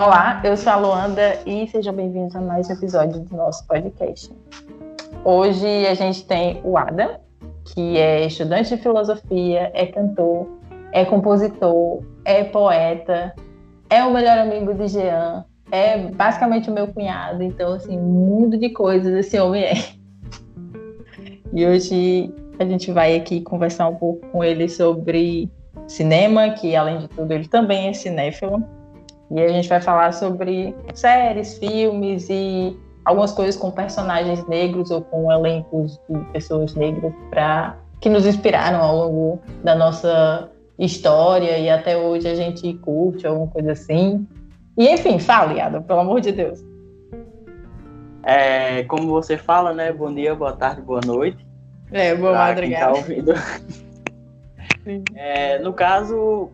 Olá, eu sou a Luanda e sejam bem-vindos a mais um episódio do nosso podcast. Hoje a gente tem o Adam, que é estudante de filosofia, é cantor, é compositor, é poeta, é o melhor amigo de Jean, é basicamente o meu cunhado, então assim, mundo de coisas esse homem é. E hoje a gente vai aqui conversar um pouco com ele sobre cinema, que além de tudo ele também é cinéfilo. E a gente vai falar sobre séries, filmes e algumas coisas com personagens negros ou com elencos de pessoas negras para que nos inspiraram ao longo da nossa história e até hoje a gente curte alguma coisa assim. E enfim, fale, Adam, pelo amor de Deus. É, como você fala, né? Bom dia, boa tarde, boa noite. É, boa madrugada. Tá é, no caso,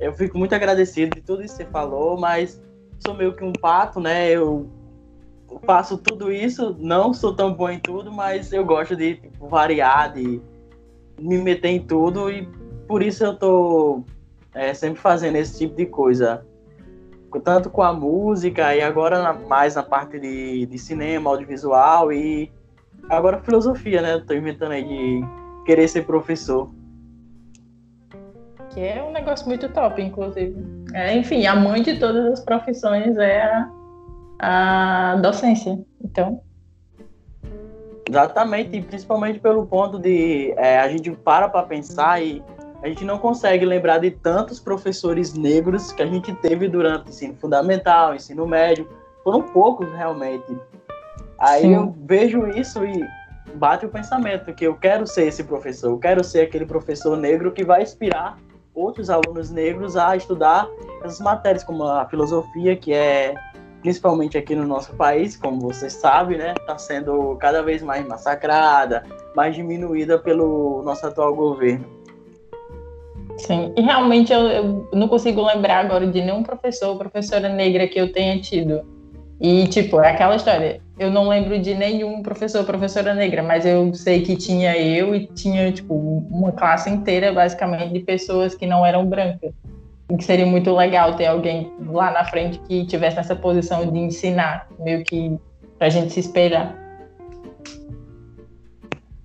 eu fico muito agradecido de tudo isso que você falou, mas sou meio que um pato, né? Eu faço tudo isso, não sou tão bom em tudo, mas eu gosto de tipo, variar, de me meter em tudo e por isso eu tô é, sempre fazendo esse tipo de coisa. Tanto com a música e agora na, mais na parte de, de cinema, audiovisual e agora filosofia, né? Tô inventando aí de querer ser professor. Que é um negócio muito top, inclusive. É, enfim, a mãe de todas as profissões é a, a docência. Então. Exatamente, e principalmente pelo ponto de é, a gente para para pensar e a gente não consegue lembrar de tantos professores negros que a gente teve durante o ensino fundamental, ensino médio. Foram poucos realmente. Aí Sim. eu vejo isso e bate o pensamento que eu quero ser esse professor, eu quero ser aquele professor negro que vai inspirar outros alunos negros a estudar essas matérias como a filosofia, que é principalmente aqui no nosso país, como você sabe, né, está sendo cada vez mais massacrada, mais diminuída pelo nosso atual governo. Sim, e realmente eu, eu não consigo lembrar agora de nenhum professor ou professora negra que eu tenha tido. E, tipo, é aquela história. Eu não lembro de nenhum professor ou professora negra, mas eu sei que tinha eu e tinha, tipo, uma classe inteira, basicamente, de pessoas que não eram brancas. E que seria muito legal ter alguém lá na frente que tivesse essa posição de ensinar, meio que pra gente se espelhar.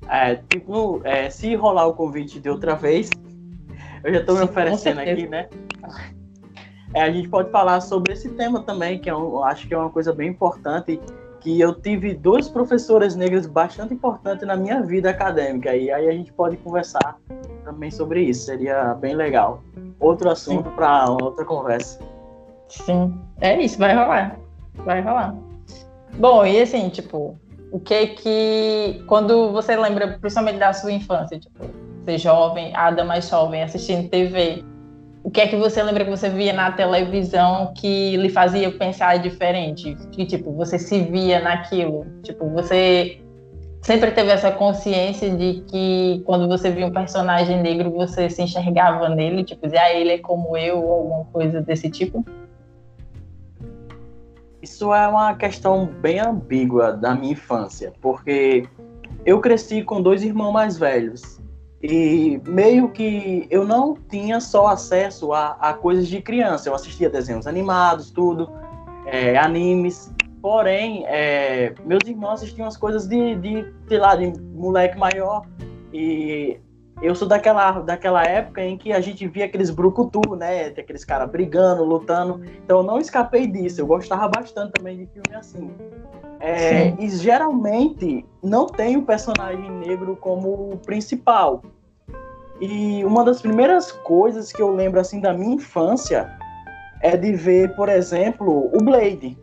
É, tipo, é, se rolar o convite de outra vez, eu já estou me oferecendo aqui, né? É, a gente pode falar sobre esse tema também, que eu é acho que é uma coisa bem importante, que eu tive duas professoras negras bastante importantes na minha vida acadêmica, e aí a gente pode conversar também sobre isso, seria bem legal. Outro assunto para outra conversa. Sim, é isso, vai rolar, vai rolar. Bom, e assim, tipo, o que que, quando você lembra, principalmente da sua infância, tipo, ser jovem, Ada mais jovem, assistindo TV, o que é que você lembra que você via na televisão que lhe fazia pensar diferente? Que, tipo, você se via naquilo? Tipo, você sempre teve essa consciência de que quando você via um personagem negro, você se enxergava nele? Tipo, dizia, ah, ele é como eu, ou alguma coisa desse tipo? Isso é uma questão bem ambígua da minha infância, porque eu cresci com dois irmãos mais velhos. E meio que eu não tinha só acesso a, a coisas de criança. Eu assistia desenhos animados, tudo, é, animes. Porém, é, meus irmãos assistiam as coisas de, de, sei lá, de moleque maior. E eu sou daquela, daquela época em que a gente via aqueles brucutu, né? Aqueles caras brigando, lutando. Então eu não escapei disso. Eu gostava bastante também de filme assim. É, e geralmente não tem o personagem negro como principal. E uma das primeiras coisas que eu lembro assim da minha infância é de ver, por exemplo, o Blade.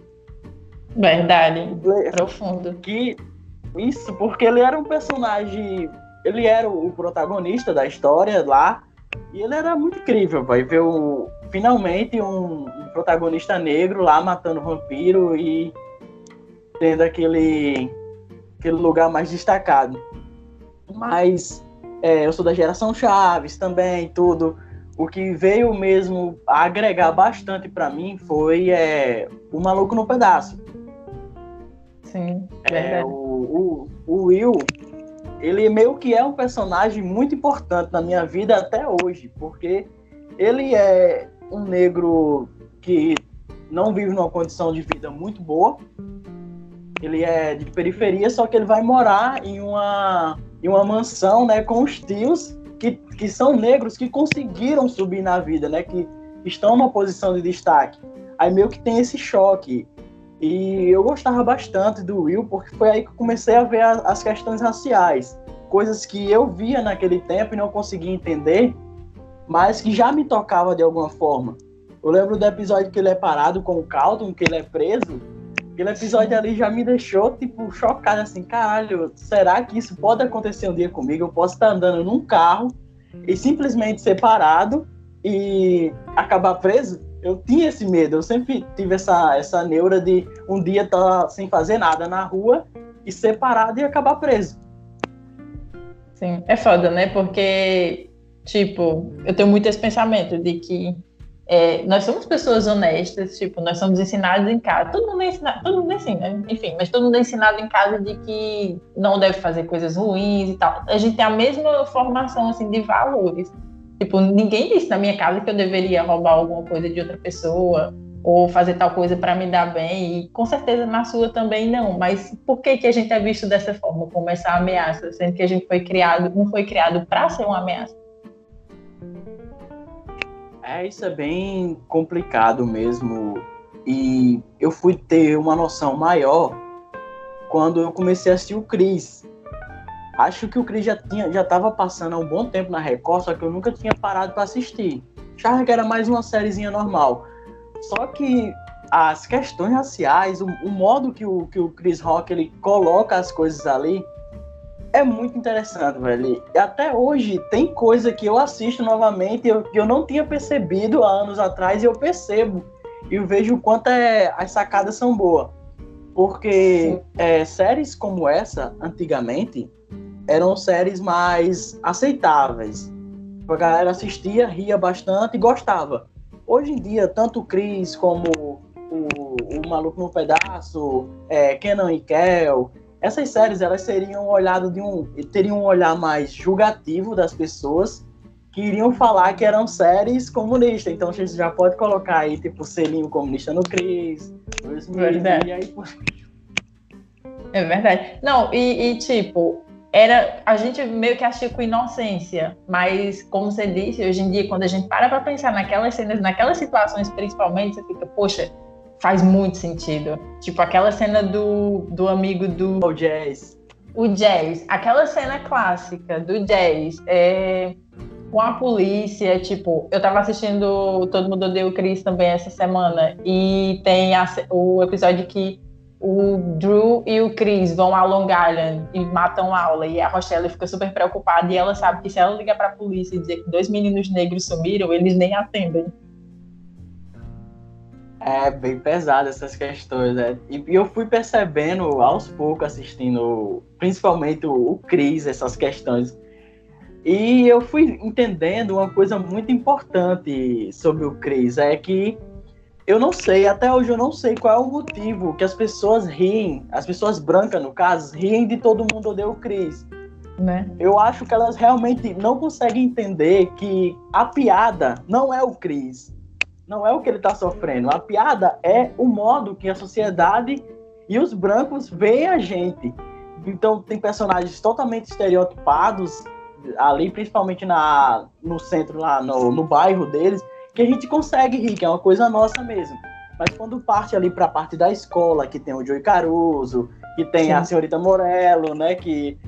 Verdade. Blade, Profundo. Que isso, porque ele era um personagem, ele era o protagonista da história lá, e ele era muito incrível, vai ver o, finalmente um, um protagonista negro lá matando vampiro e tendo aquele aquele lugar mais destacado. Mas é, eu sou da geração Chaves também, tudo. O que veio mesmo a agregar bastante para mim foi é, o Maluco no Pedaço. Sim, é, o, o, o Will, ele meio que é um personagem muito importante na minha vida até hoje, porque ele é um negro que não vive numa condição de vida muito boa. Ele é de periferia, só que ele vai morar em uma, em uma mansão, né, com os tios que, que são negros que conseguiram subir na vida, né, que estão numa posição de destaque. Aí meio que tem esse choque. E eu gostava bastante do Will, porque foi aí que eu comecei a ver a, as questões raciais. Coisas que eu via naquele tempo e não conseguia entender, mas que já me tocava de alguma forma. Eu lembro do episódio que ele é parado com o Calton, que ele é preso. Aquele episódio ali já me deixou, tipo, chocado, assim, caralho, será que isso pode acontecer um dia comigo? Eu posso estar andando num carro e simplesmente ser parado e acabar preso? Eu tinha esse medo, eu sempre tive essa, essa neura de um dia estar tá sem fazer nada na rua e ser parado e acabar preso. Sim, é foda, né? Porque, tipo, eu tenho muito esse pensamento de que é, nós somos pessoas honestas, tipo, nós somos ensinados em casa. Todo mundo é ensinado, todo mundo ensina, enfim, mas todo mundo é ensinado em casa de que não deve fazer coisas ruins e tal. A gente tem a mesma formação, assim, de valores. Tipo, ninguém disse na minha casa que eu deveria roubar alguma coisa de outra pessoa ou fazer tal coisa para me dar bem. E com certeza na sua também não. Mas por que que a gente é visto dessa forma, como essa ameaça, sendo que a gente foi criado, não foi criado para ser uma ameaça? É, isso é bem complicado mesmo. E eu fui ter uma noção maior quando eu comecei a assistir o Cris. Acho que o Cris já tinha, já estava passando há um bom tempo na Record, só que eu nunca tinha parado para assistir. Achava que era mais uma sériezinha normal. Só que as questões raciais, o, o modo que o, que o Chris Rock ele coloca as coisas ali, é muito interessante, velho. Até hoje tem coisa que eu assisto novamente eu, que eu não tinha percebido há anos atrás e eu percebo. E eu vejo o quanto é, as sacadas são boas. Porque é, séries como essa, antigamente, eram séries mais aceitáveis. A galera assistia, ria bastante e gostava. Hoje em dia, tanto o Chris como o, o Maluco no Pedaço, é, Kenan e Kel, essas séries elas seriam olhado de um teriam um olhar mais julgativo das pessoas que iriam falar que eram séries comunistas. Então a gente já pode colocar aí tipo selinho comunista no Cris, verdade. e aí É verdade. Não, e, e, tipo, era a gente meio que achou com inocência, mas como você disse, hoje em dia quando a gente para para pensar naquelas cenas, naquelas situações principalmente, você fica, poxa, faz muito sentido. Tipo, aquela cena do, do amigo do. O Jazz. O Jazz. Aquela cena clássica do Jazz. É, com a polícia, tipo, eu tava assistindo Todo Mundo Odeia o Chris também essa semana. E tem a, o episódio que o Drew e o Chris vão a Long Island e matam a aula. E a Rochelle fica super preocupada. E ela sabe que se ela ligar pra polícia e dizer que dois meninos negros sumiram, eles nem atendem. É bem pesado essas questões, né? E, eu fui percebendo aos poucos, assistindo principalmente o, Cris, essas questões. E eu fui entendendo uma coisa muito importante sobre o Cris, é que eu não sei, até hoje eu não sei qual é o motivo que as pessoas riem, as pessoas brancas, no caso, riem de todo mundo odeia o Cris. Né? Eu acho que elas realmente não conseguem entender que a piada não é o Cris não é o que ele está sofrendo. A piada é o modo que a sociedade e os brancos veem a gente. Então tem personagens totalmente estereotipados ali, principalmente na, no centro, lá no, no bairro deles, que a gente consegue rir, que é uma coisa nossa mesmo. Mas quando parte ali para a parte da escola, que tem o Joey Caruso, que tem Sim. a senhorita Morello, né, que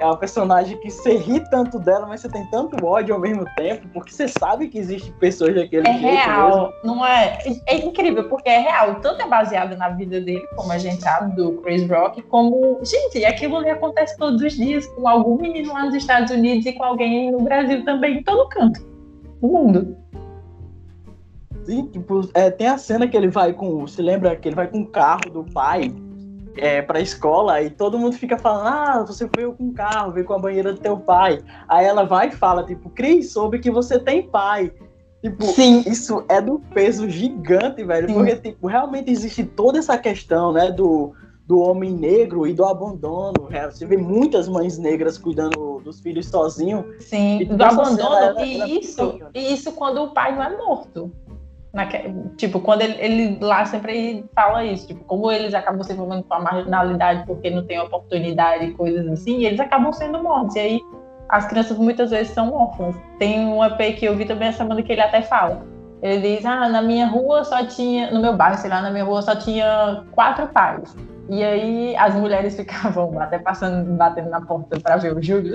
é uma personagem que você ri tanto dela, mas você tem tanto ódio ao mesmo tempo, porque você sabe que existem pessoas daquele é jeito. É real, mesmo. não é? É incrível, porque é real. Tanto é baseado na vida dele, como a gente sabe, do Chris Rock, como. Gente, aquilo ali acontece todos os dias com algum menino lá nos Estados Unidos e com alguém no Brasil também, em todo canto. No mundo. Sim, tipo, é, tem a cena que ele vai com. Se lembra que ele vai com o carro do pai é, pra escola e todo mundo fica falando: Ah, você veio com o carro, veio com a banheira do teu pai. Aí ela vai e fala: Tipo, Cris, soube que você tem pai. Tipo, Sim. isso é do peso gigante, velho. Sim. Porque, tipo, realmente existe toda essa questão, né, do, do homem negro e do abandono. É, você vê muitas mães negras cuidando dos filhos sozinho. Sim, e do abandono. Ela, ela, e, ela isso, e isso quando o pai não é morto. Tipo, quando ele, ele, lá sempre fala isso, tipo, como eles acabam se envolvendo com a marginalidade porque não tem oportunidade coisas assim, eles acabam sendo mortos. E aí as crianças muitas vezes são órfãs. Tem um EP que eu vi também essa semana que ele até fala. Ele diz, ah, na minha rua só tinha, no meu bairro, sei lá, na minha rua só tinha quatro pais. E aí as mulheres ficavam até passando, batendo na porta para ver o Júlio.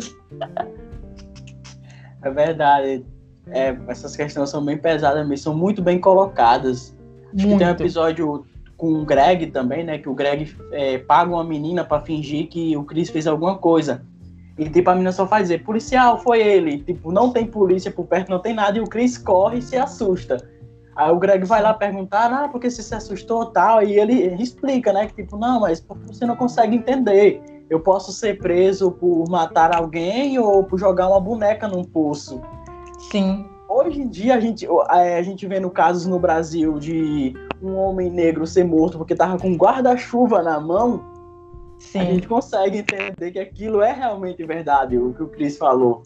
É verdade. É, essas questões são bem pesadas mesmo, são muito bem colocadas. Acho muito. que tem um episódio com o Greg também, né? Que o Greg é, paga uma menina para fingir que o Chris fez alguma coisa. E tipo, a menina só faz dizer, policial, foi ele. Tipo, não tem polícia por perto, não tem nada, e o Chris corre e se assusta. Aí o Greg vai lá perguntar, ah, porque você se assustou tal, e ele explica, né, que tipo, não, mas você não consegue entender. Eu posso ser preso por matar alguém ou por jogar uma boneca num poço. Sim. Hoje em dia a gente, a gente vê no casos no Brasil de um homem negro ser morto porque tava com guarda-chuva na mão. Sim. A gente consegue entender que aquilo é realmente verdade, o que o Chris falou.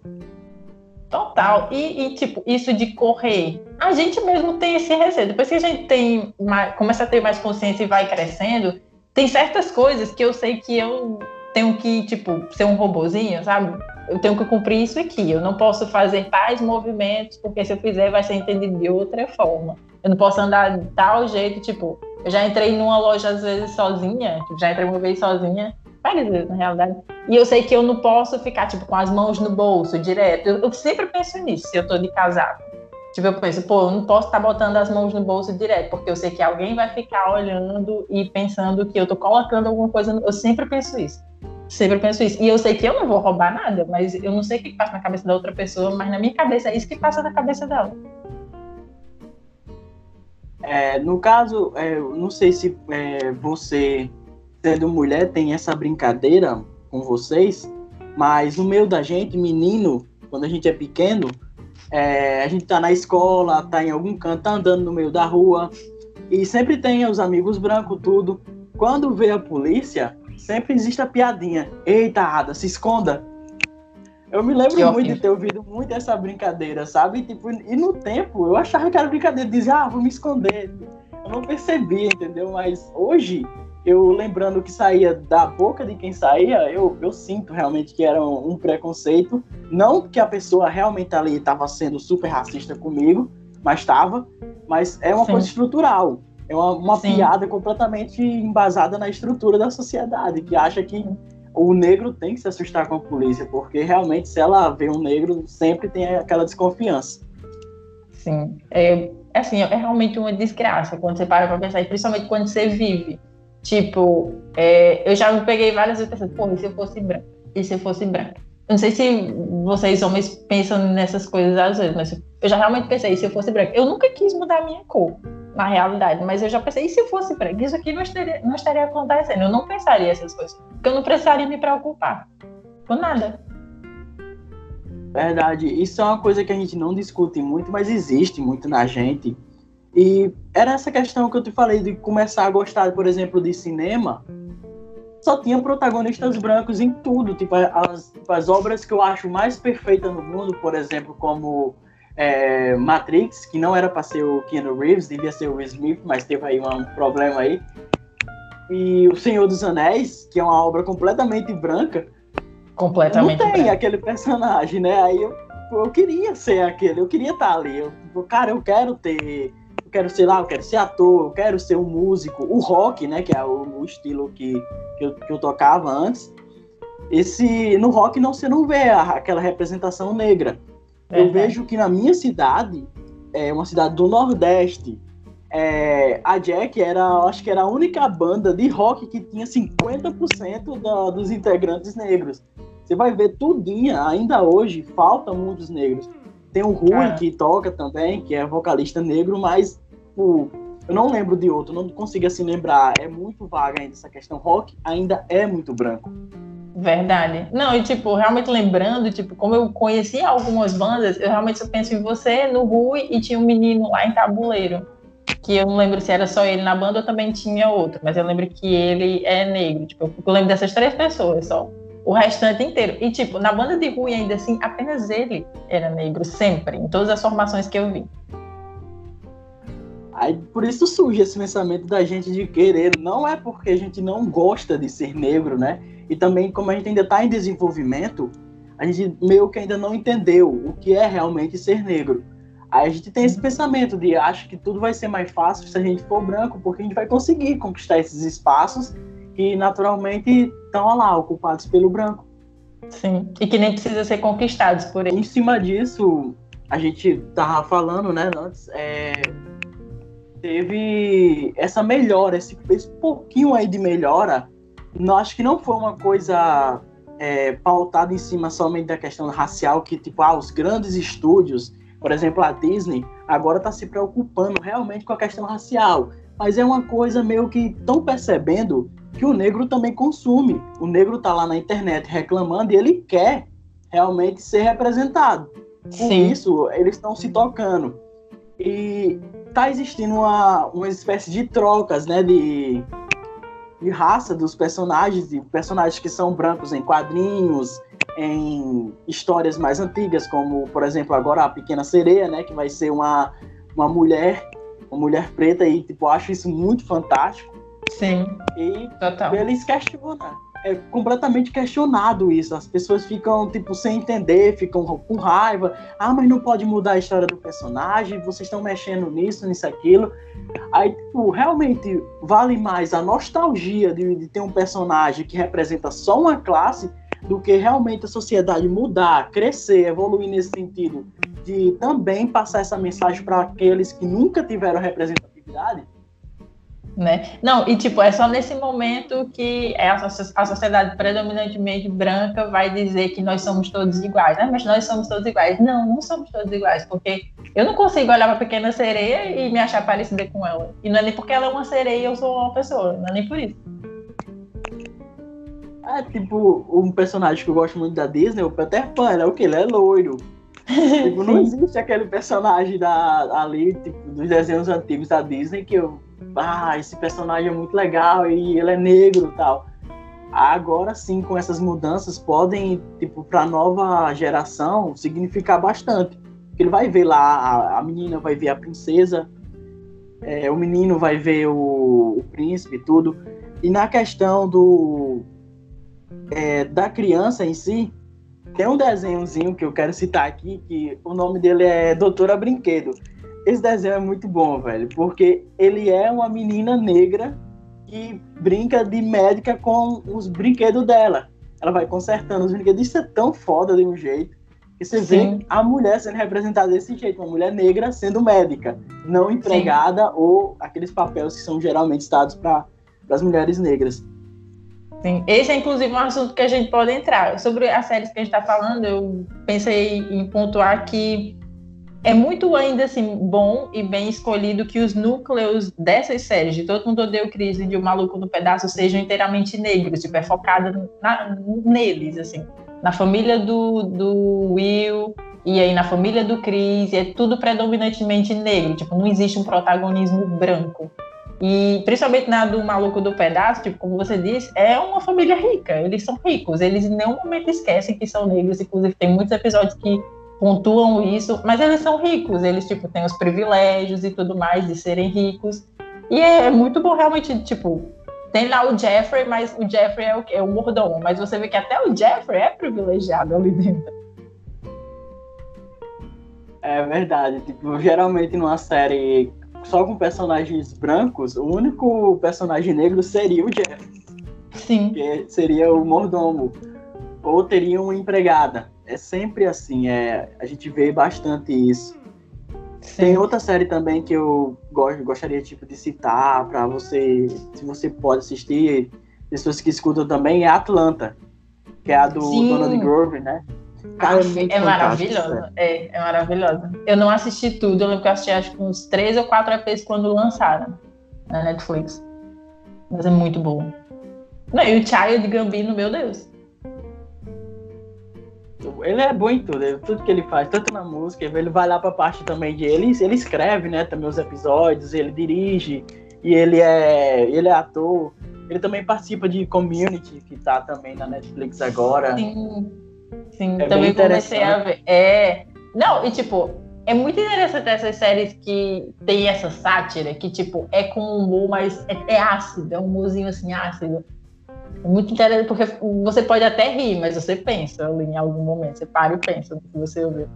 Total. E, e, tipo, isso de correr. A gente mesmo tem esse receio. Depois que a gente tem mais, começa a ter mais consciência e vai crescendo, tem certas coisas que eu sei que eu tenho que, tipo, ser um robozinho, sabe? Eu tenho que cumprir isso aqui. Eu não posso fazer tais movimentos, porque se eu fizer vai ser entendido de outra forma. Eu não posso andar de tal jeito, tipo, eu já entrei numa loja às vezes sozinha, tipo, já entrei uma vez sozinha, várias vezes na realidade. E eu sei que eu não posso ficar tipo com as mãos no bolso direto. Eu, eu sempre penso nisso, se eu tô de casaco. Tipo, eu penso, pô, eu não posso estar tá botando as mãos no bolso direto, porque eu sei que alguém vai ficar olhando e pensando que eu tô colocando alguma coisa. No... Eu sempre penso isso. Sempre penso isso. E eu sei que eu não vou roubar nada, mas eu não sei o que passa na cabeça da outra pessoa, mas na minha cabeça é isso que passa na cabeça dela. É, no caso, é, não sei se é, você sendo mulher, tem essa brincadeira com vocês, mas no meio da gente, menino, quando a gente é pequeno, é, a gente tá na escola, tá em algum canto, tá andando no meio da rua, e sempre tem os amigos brancos, tudo. Quando vê a polícia, sempre existe a piadinha. Eita, Ada, se esconda. Eu me lembro que muito de ter ouvido muito essa brincadeira, sabe? Tipo, e no tempo eu achava que era brincadeira, dizia, ah, vou me esconder. Eu não percebia, entendeu? Mas hoje eu lembrando que saía da boca de quem saía, eu, eu sinto realmente que era um, um preconceito. Não que a pessoa realmente ali estava sendo super racista comigo, mas estava. Mas é uma Sim. coisa estrutural. É uma, uma piada completamente embasada na estrutura da sociedade, que acha que o negro tem que se assustar com a polícia, porque realmente se ela vê um negro, sempre tem aquela desconfiança. Sim. É, assim, é realmente uma desgraça quando você para para pensar, e principalmente quando você vive Tipo, é, eu já me peguei várias vezes pensando, pô, e se eu fosse branca? E se eu fosse branca? Eu não sei se vocês homens pensam nessas coisas às vezes, mas eu já realmente pensei, e se eu fosse branca? Eu nunca quis mudar a minha cor, na realidade, mas eu já pensei, e se fosse branca? Isso aqui não estaria, não estaria acontecendo. Eu não pensaria essas coisas, porque eu não precisaria me preocupar com nada. Verdade. Isso é uma coisa que a gente não discute muito, mas existe muito na gente e era essa questão que eu te falei de começar a gostar, por exemplo, de cinema. Só tinha protagonistas brancos em tudo. Tipo, as, tipo, as obras que eu acho mais perfeitas no mundo, por exemplo, como é, Matrix, que não era para ser o Keanu Reeves, devia ser o Will Smith, mas teve aí um problema aí. E O Senhor dos Anéis, que é uma obra completamente branca. Completamente Não tem branca. aquele personagem, né? Aí eu, eu queria ser aquele, eu queria estar ali. Eu, cara, eu quero ter eu quero, sei lá, eu quero ser ator, eu quero ser um músico. O rock, né, que é o, o estilo que, que eu, que, eu, tocava antes, esse no rock não você não vê a, aquela representação negra. É, eu vejo que na minha cidade, é uma cidade do Nordeste, é, a Jack era, acho que era a única banda de rock que tinha 50% da, dos integrantes negros. Você vai ver tudinha, ainda hoje, faltam muitos negros. Tem o Rui, é. que toca também, que é vocalista negro, mas tipo, eu não lembro de outro, não consigo assim lembrar. É muito vaga ainda essa questão. Rock ainda é muito branco. Verdade. Não, e tipo, realmente lembrando, tipo, como eu conheci algumas bandas, eu realmente penso em você, no Rui, e tinha um menino lá em Tabuleiro. Que eu não lembro se era só ele na banda ou também tinha outro, mas eu lembro que ele é negro. Tipo, eu lembro dessas três pessoas só o restante inteiro. E, tipo, na banda de Rui, ainda assim, apenas ele era negro, sempre, em todas as formações que eu vi. Aí por isso surge esse pensamento da gente de querer. Não é porque a gente não gosta de ser negro, né? E também, como a gente ainda está em desenvolvimento, a gente meio que ainda não entendeu o que é realmente ser negro. Aí a gente tem esse pensamento de acho que tudo vai ser mais fácil se a gente for branco, porque a gente vai conseguir conquistar esses espaços que naturalmente estão lá, ocupados pelo branco. Sim, e que nem precisa ser conquistados por ele. Em cima disso, a gente tava falando, né, antes, é, teve essa melhora, esse, esse pouquinho aí de melhora, não, acho que não foi uma coisa é, pautada em cima somente da questão racial, que tipo, ah, os grandes estúdios por exemplo, a Disney agora está se preocupando realmente com a questão racial, mas é uma coisa meio que estão percebendo que o negro também consome. O negro está lá na internet reclamando e ele quer realmente ser representado. Por Sim. isso, eles estão se tocando. E está existindo uma, uma espécie de trocas, né, de, de raça dos personagens, de personagens que são brancos em quadrinhos, em histórias mais antigas, como, por exemplo, agora a Pequena Sereia, né, que vai ser uma, uma mulher, uma mulher preta, e, tipo, eu acho isso muito fantástico. Sim, e total. eles questionam, é completamente questionado isso, as pessoas ficam, tipo, sem entender, ficam com raiva, ah, mas não pode mudar a história do personagem, vocês estão mexendo nisso, nisso, aquilo, aí, tipo, realmente vale mais a nostalgia de, de ter um personagem que representa só uma classe do que realmente a sociedade mudar, crescer, evoluir nesse sentido, de também passar essa mensagem para aqueles que nunca tiveram representatividade. Né? Não, e tipo, é só nesse momento que a, a sociedade predominantemente branca vai dizer que nós somos todos iguais, né? Mas nós somos todos iguais. Não, não somos todos iguais, porque eu não consigo olhar para a pequena sereia e me achar parecida com ela. E não é nem porque ela é uma sereia e eu sou uma pessoa, não é nem por isso. É tipo um personagem que eu gosto muito da Disney, o Peter Pan, ele é o que? Ele é loiro. tipo, não existe aquele personagem da, ali, tipo, dos desenhos antigos da Disney que eu. Ah, esse personagem é muito legal e ele é negro tal. Agora sim, com essas mudanças, podem, tipo, pra nova geração, significar bastante. Ele vai ver lá, a, a menina vai ver a princesa, é, o menino vai ver o, o príncipe e tudo. E na questão do, é, da criança em si, tem um desenhozinho que eu quero citar aqui, que o nome dele é Doutora Brinquedo. Esse desenho é muito bom, velho, porque ele é uma menina negra que brinca de médica com os brinquedos dela. Ela vai consertando os brinquedos. Isso é tão foda de um jeito que você Sim. vê a mulher sendo representada desse jeito, uma mulher negra sendo médica, não empregada Sim. ou aqueles papéis que são geralmente dados para as mulheres negras. Sim. Esse é inclusive um assunto que a gente pode entrar. Sobre as séries que a gente está falando, eu pensei em pontuar que é muito ainda assim bom e bem escolhido que os núcleos dessas séries, de Todo Mundo Odeia o Crise e de O Maluco no Pedaço, sejam inteiramente negros, tipo, é focada na, neles, assim. Na família do, do Will e aí na família do Chris, é tudo predominantemente negro, tipo, não existe um protagonismo branco. E principalmente na do maluco do pedaço, tipo, como você disse, é uma família rica. Eles são ricos. Eles em nenhum momento esquecem que são negros. Inclusive, tem muitos episódios que pontuam isso, mas eles são ricos. Eles, tipo, têm os privilégios e tudo mais de serem ricos. E é, é muito bom, realmente, tipo, tem lá o Jeffrey, mas o Jeffrey é o, é o mordomo. Mas você vê que até o Jeffrey é privilegiado ali dentro. É verdade. Tipo, geralmente numa série só com personagens brancos, o único personagem negro seria o Jeff. Sim. Que seria o mordomo. Ou teria uma empregada. É sempre assim, é, a gente vê bastante isso. Sim. Tem outra série também que eu gosto, gostaria tipo, de citar para você, se você pode assistir, pessoas que escutam também, é Atlanta, que é a do Sim. Donald Grover, né? Cara, é, é maravilhosa. É, é maravilhosa. Eu não assisti tudo, eu lembro que eu assisti acho que uns três ou quatro EPs quando lançaram na Netflix. Mas é muito bom. Não, e o Child Gambino, meu Deus. Ele é bom em tudo, tudo que ele faz, tanto na música, ele vai lá pra parte também de ele, ele escreve, né, também os episódios, ele dirige, e ele é, ele é ator. Ele também participa de Community, que tá também na Netflix agora. Sim. Sim, é também comecei a ver. É. Não, e tipo, é muito interessante essas séries que tem essa sátira, que, tipo, é com humor, mas é, é ácido, é um humorzinho assim ácido. É muito interessante, porque você pode até rir, mas você pensa ali em algum momento. Você para e pensa no que você ouviu.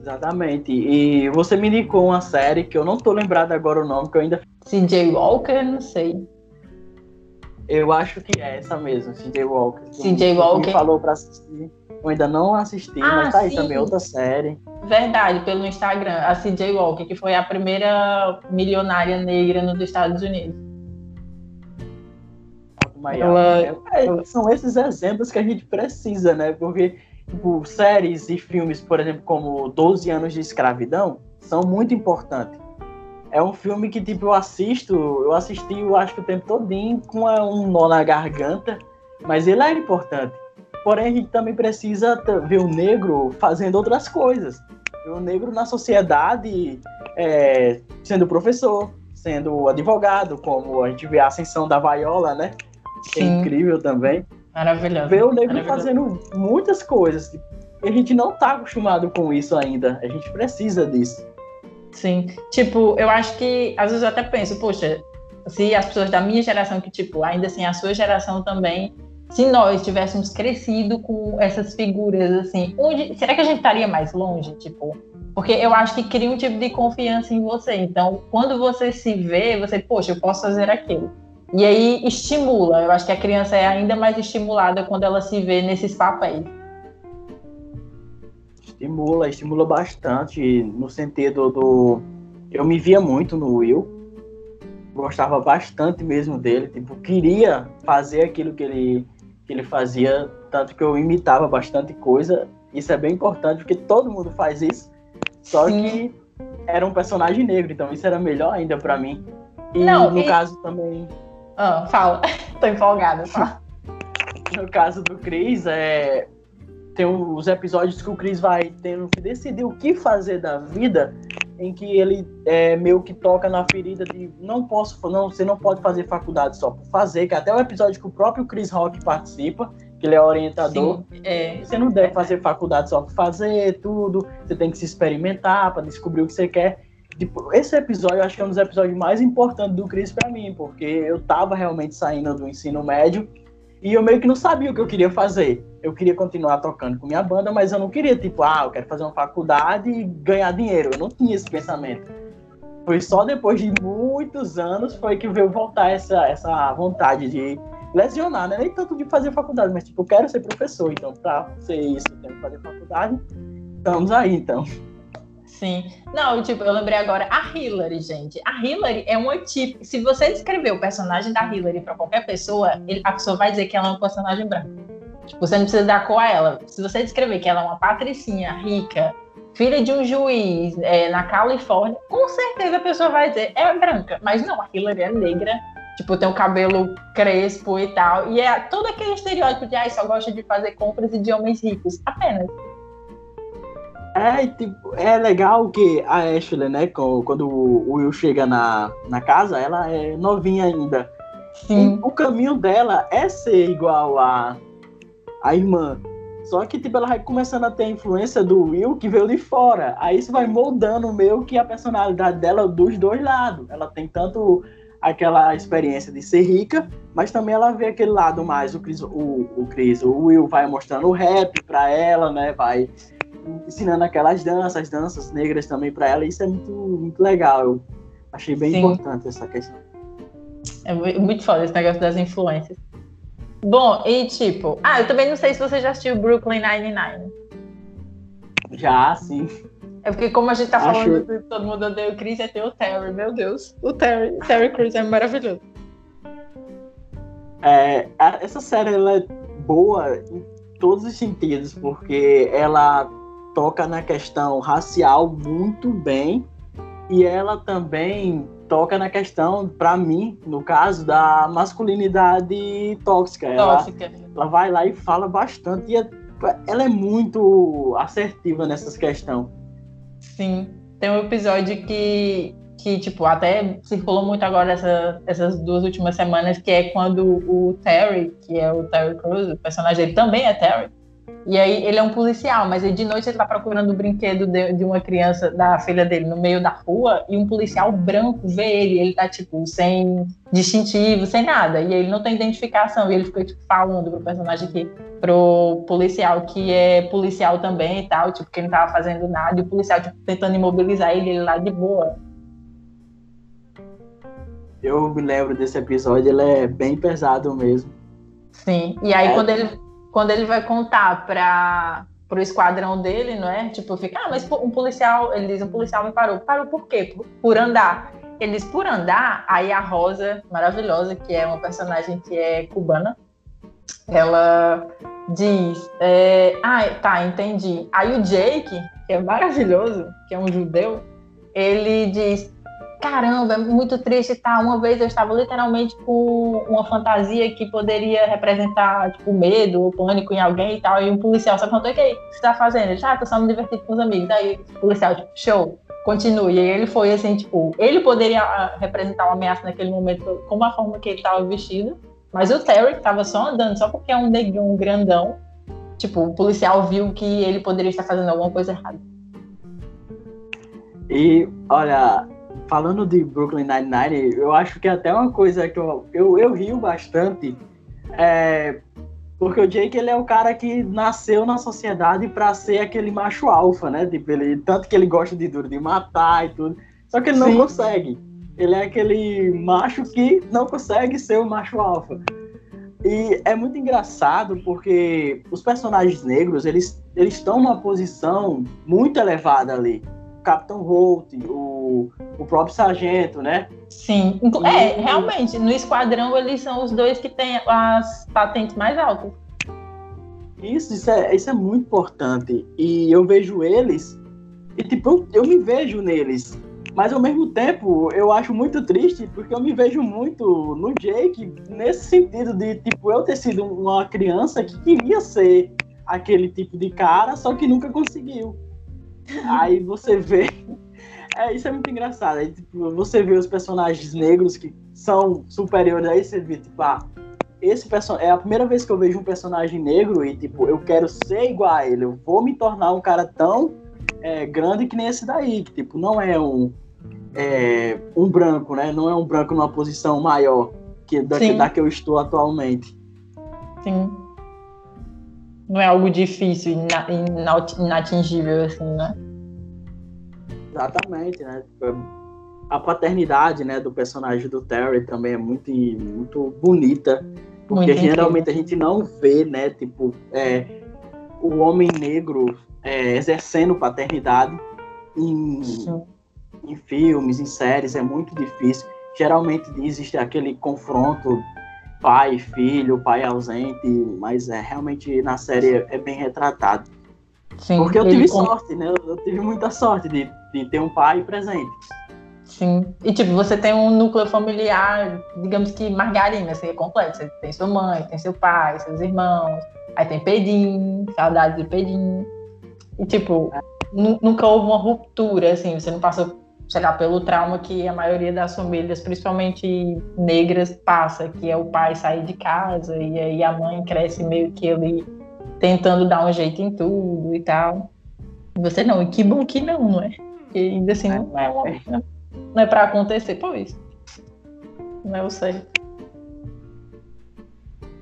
Exatamente. E você me indicou uma série que eu não tô lembrado agora o nome, que eu ainda. CJ Walker, não sei. Eu acho que é essa mesmo, CJ Walker. CJ Walker. Me falou pra assistir. Eu ainda não assisti, ah, mas tá aí sim. também outra série. Verdade, pelo Instagram, a CJ Walker, que foi a primeira milionária negra nos Estados Unidos. Ela... É, são esses exemplos que a gente precisa, né? Porque tipo, séries e filmes, por exemplo, como 12 anos de escravidão, são muito importantes. É um filme que, tipo, eu assisto, eu assisti, eu acho que o tempo todinho com um nó na garganta, mas ele é importante. Porém, a gente também precisa ver o negro fazendo outras coisas. Ver o negro na sociedade, é, sendo professor, sendo advogado, como a gente vê a ascensão da Vaiola, né? Que é incrível também. Maravilhoso. Ver o negro fazendo muitas coisas. E a gente não está acostumado com isso ainda. A gente precisa disso. Sim. Tipo, eu acho que às vezes eu até penso, poxa, se as pessoas da minha geração, que, tipo, ainda assim, a sua geração também se nós tivéssemos crescido com essas figuras, assim, onde, será que a gente estaria mais longe? Tipo, porque eu acho que cria um tipo de confiança em você. Então, quando você se vê, você, poxa, eu posso fazer aquilo. E aí estimula. Eu acho que a criança é ainda mais estimulada quando ela se vê nesses papéis. Estimula, estimula bastante no sentido do. Eu me via muito no Will. Gostava bastante mesmo dele. Tipo, queria fazer aquilo que ele que ele fazia, tanto que eu imitava bastante coisa. Isso é bem importante, porque todo mundo faz isso. Só Sim. que era um personagem negro, então isso era melhor ainda para mim. E Não, no e... caso também. Ah, fala. Tô empolgada, tá? no caso do Chris, é... tem os episódios que o Chris vai tendo que decidir o que fazer da vida em que ele é, meio que toca na ferida de não posso, não, você não pode fazer faculdade só por fazer, que até o episódio que o próprio Chris Rock participa, que ele é orientador. Sim, é. Você não deve fazer faculdade só por fazer tudo, você tem que se experimentar para descobrir o que você quer. Tipo, esse episódio eu acho que é um dos episódios mais importantes do Chris para mim, porque eu tava realmente saindo do ensino médio e eu meio que não sabia o que eu queria fazer. Eu queria continuar tocando com minha banda, mas eu não queria, tipo, ah, eu quero fazer uma faculdade e ganhar dinheiro. Eu não tinha esse pensamento. Foi só depois de muitos anos foi que veio voltar essa, essa vontade de lesionar, né? Nem tanto de fazer faculdade, mas tipo, eu quero ser professor, então pra ser isso, eu tenho que fazer faculdade. Estamos aí, então. Sim. Não, tipo, eu lembrei agora a Hillary, gente. A Hillary é uma tipo. Se você descrever o personagem da Hillary para qualquer pessoa, ele, a pessoa vai dizer que ela é um personagem branco. Você não precisa dar cor a ela. Se você descrever que ela é uma patricinha rica, filha de um juiz é, na Califórnia, com certeza a pessoa vai dizer é branca. Mas não, a Hillary é negra. Tipo, tem o cabelo crespo e tal. E é todo aquele estereótipo de, ah, só gosta de fazer compras e de homens ricos. Apenas. É, tipo, é legal que a Ashley, né, quando o Will chega na, na casa, ela é novinha ainda. Sim. E o caminho dela é ser igual a, a irmã. Só que, tipo, ela vai começando a ter a influência do Will que veio de fora. Aí isso vai moldando meio que a personalidade dela dos dois lados. Ela tem tanto aquela experiência de ser rica, mas também ela vê aquele lado mais, o Chris, o, o, Chris, o Will vai mostrando o rap pra ela, né? Vai ensinando aquelas danças, danças negras também para ela. Isso é muito, muito legal. Eu achei bem Sim. importante essa questão. É muito foda esse negócio das influências. Bom, e tipo, ah, eu também não sei se você já assistiu Brooklyn Nine-Nine. Já, sim. É porque como a gente tá falando Acho... que todo mundo odeia o Chris, é ter o Terry, meu Deus. O Terry, Terry Crews é maravilhoso. É, essa série ela é boa em todos os sentidos, porque ela toca na questão racial muito bem e ela também toca na questão, para mim, no caso, da masculinidade tóxica. Tóxica. Ela, ela vai lá e fala bastante e é, ela é muito assertiva nessas questões. Sim. Tem um episódio que, que tipo, até circulou muito agora essa, essas duas últimas semanas, que é quando o Terry, que é o Terry Crews, o personagem dele também é Terry, E aí ele é um policial, mas aí de noite ele tá procurando o brinquedo de, de, uma criança, da filha dele, no meio da rua, e um policial branco vê ele, ele tá, tipo, sem distintivo, sem nada. E ele não tem identificação. E ele fica, tipo, falando pro personagem aqui, pro policial, que é policial também e tal, tipo, que ele não tava fazendo nada, e o policial, tipo, tentando imobilizar ele, ele lá de boa. Eu me lembro desse episódio, ele é bem pesado mesmo. Sim, e aí é. quando, ele, quando ele vai contar para pro esquadrão dele, não é? Tipo, fica, ah, mas um policial, ele diz, um policial me parou. Parou por quê? Por, por andar. Ele diz, por andar, aí a Rosa, maravilhosa, que é uma personagem que é cubana, ela diz, é, ah, tá, entendi. Aí o Jake, que é maravilhoso, que é um judeu, ele diz, caramba, é muito triste, tá? Uma vez eu estava literalmente com uma fantasia que poderia representar, tipo, medo ou pânico em alguém e tal, e um policial só contou, o que você tá fazendo? Ele, ah, tô só me divertindo com os amigos. Aí o policial, tipo, show, continue. E ele foi assim, tipo, ele poderia ah, representar uma ameaça naquele momento como a forma que ele estava vestido, mas o Terry tava só andando, só porque é um negão grandão, tipo, o policial viu que ele poderia estar fazendo alguma coisa errada. E, olha, falando de Brooklyn Nine-Nine, eu acho que é até uma coisa que eu, eu, eu rio bastante, é, porque o Jake ele é o cara que nasceu na sociedade para ser aquele macho alfa, né? Tipo, ele, tanto que ele gosta de duro de matar e tudo, só que ele não Sim. consegue. Ele é aquele macho que não consegue ser o macho alfa. E é muito engraçado porque os personagens negros, eles eles estão numa posição muito elevada ali. Capitão Holt, o, o próprio Sargento, né? Sim, e... é, realmente, no esquadrão eles são os dois que têm as patentes mais altas. Isso, isso é, isso é muito importante. E eu vejo eles, e tipo, eu, eu me vejo neles. Mas ao mesmo tempo, eu acho muito triste, porque eu me vejo muito no Jake, nesse sentido de, tipo, eu ter sido uma criança que queria ser aquele tipo de cara, só que nunca conseguiu. Aí você vê. É, isso é muito engraçado. Aí, tipo, você vê os personagens negros que são superiores, aí você vê, tipo, ah, esse person... é a primeira vez que eu vejo um personagem negro e, tipo, eu quero ser igual a ele. Eu vou me tornar um cara tão é, grande que nem esse daí, que, tipo, não é um, é, um branco, né? Não é um branco numa posição maior que da, que, da que eu estou atualmente. Sim não é algo difícil, inatingível, assim, né? Exatamente, né? Tipo, a paternidade, né, do personagem do Terry também é muito, muito bonita, porque muito geralmente a gente não vê, né, tipo, é, o homem negro é, exercendo paternidade em, em filmes, em séries, é muito difícil. Geralmente existe aquele confronto pai, filho, pai ausente, mas é realmente na série é bem retratado. Sim, Porque eu tive sorte, né? Eu tive muita sorte de, de ter um pai presente. Sim. E tipo, você tem um núcleo familiar, digamos que margarina, assim, é completo. Você tem sua mãe, tem seu pai, seus irmãos, aí tem Pedim, saudade de Pedim. E tipo, é. nunca houve uma ruptura, assim, você não passou sei lá, pelo trauma que a maioria das famílias, principalmente negras, passa, que é o pai sair de casa e aí a mãe cresce meio que ali tentando dar um jeito em tudo e tal. Você não, e que bom que não, não é? Porque ainda assim não é, uma, não é para acontecer, pois. Não é o certo.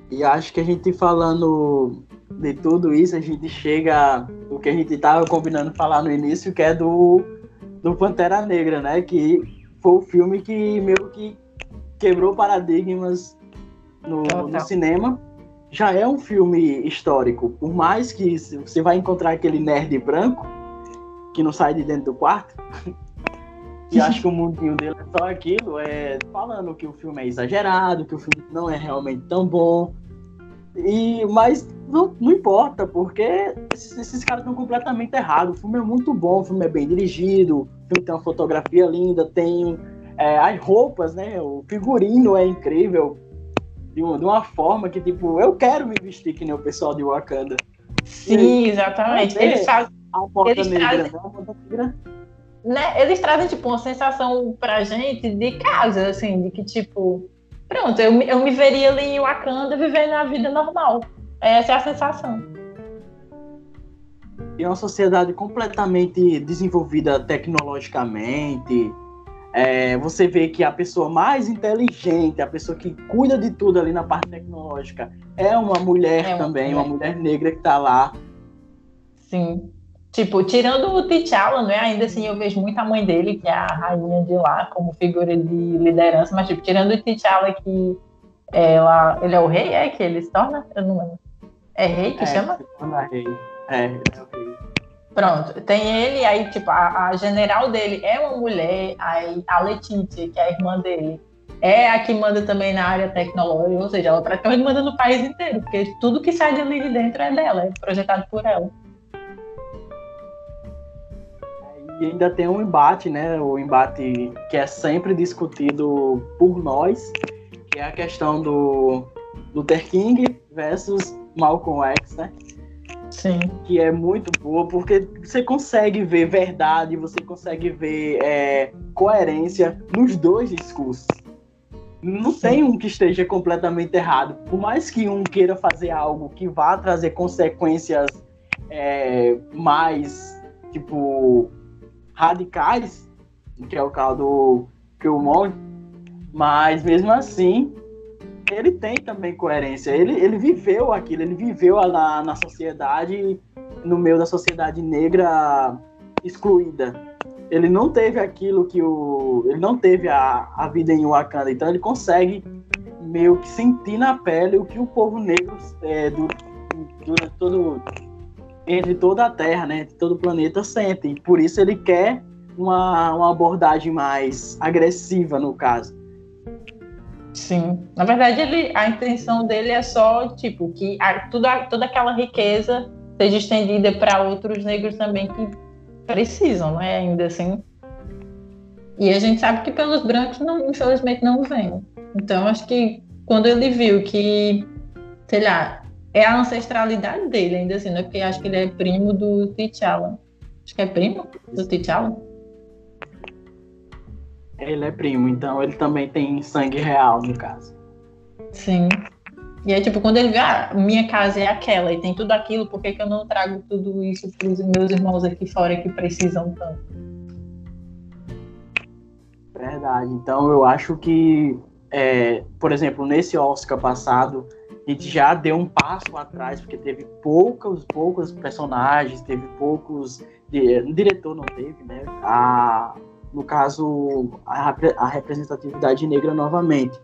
E acho que a gente falando de tudo isso, a gente chega o que a gente estava combinando falar no início, que é do do Pantera Negra, né? Que foi o filme que meio que quebrou paradigmas no, no, cinema. Já é um filme histórico, por mais que você vai encontrar aquele nerd branco que não sai de dentro do quarto, e acho que o mundinho dele é só aquilo, é falando que o filme é exagerado, que o filme não é realmente tão bom. E, mas não, não importa, porque esses, esses caras estão completamente errados. O filme é muito bom, o filme é bem dirigido, o filme tem uma fotografia linda, tem é, as roupas, né? O figurino é incrível. De uma, de uma forma que, tipo, eu quero me vestir que nem o pessoal de Wakanda. Sim, exatamente. Eles fazem. A porta eles negra, trazem... né? A porta negra né, eles trazem tipo uma sensação pra gente de casa, assim, de que tipo, pronto, eu, eu me veria ali em Wakanda vivendo a vida normal. Essa é a sensação. e uma sociedade completamente desenvolvida tecnologicamente. É, você vê que a pessoa mais inteligente, a pessoa que cuida de tudo ali na parte tecnológica, é uma mulher é uma também, mulher. uma mulher negra que está lá. Sim. Tipo, tirando o T'Challa, né? Ainda assim, eu vejo muito a mãe dele, que é a rainha de lá, como figura de liderança, mas, tipo, tirando o T'Challa, que ela, ele é o rei, é que ele se torna? Eu não lembro. É rei que é, chama? Se torna rei. É, ele é o rei. Pronto, tem ele, aí, tipo, a, a general dele é uma mulher, aí a Letícia, que é a irmã dele, é a que manda também na área tecnológica, ou seja, ela praticamente manda no país inteiro, porque tudo que sai de ali de dentro é dela, é projetado por ela. E ainda tem um embate, né? O embate que é sempre discutido por nós, que é a questão do Luther King versus Malcolm X, né? Sim. Que é muito boa, porque você consegue ver verdade, você consegue ver é, coerência nos dois discursos. Não Sim. tem um que esteja completamente errado. Por mais que um queira fazer algo que vá trazer consequências é, mais, tipo, radicais, que é o caso do Killmonger, mas mesmo assim ele tem também coerência. Ele, ele viveu aquilo, ele viveu na, na sociedade, no meio da sociedade negra excluída. Ele não teve aquilo que o. Ele não teve a, a vida em Wakanda, então ele consegue meio que sentir na pele o que o povo negro é, durante, todo entre toda a Terra, né, todo o planeta sente. E por isso ele quer uma, uma abordagem mais agressiva, no caso. Sim. Na verdade, ele, a intenção dele é só, tipo, que a, tudo, toda aquela riqueza seja estendida para outros negros também que precisam, né? Ainda assim. E a gente sabe que pelos brancos, não, infelizmente, não vem. Então, acho que quando ele viu que, sei lá, é a ancestralidade dele, ainda assim, né? Porque acho que ele é primo do T'Challa. Acho que é primo do T'Challa. Ele é primo, então ele também tem sangue real, no caso. Sim. E aí, tipo, quando ele vê, ah, minha casa é aquela e tem tudo aquilo, por que, que eu não trago tudo isso para os meus irmãos aqui fora que precisam tanto? Verdade. Então, eu acho que, é, por exemplo, nesse Oscar passado, a gente já deu um passo atrás, porque teve poucos, poucos personagens, teve poucos. O diretor não teve, né? A, no caso, a, a representatividade negra novamente.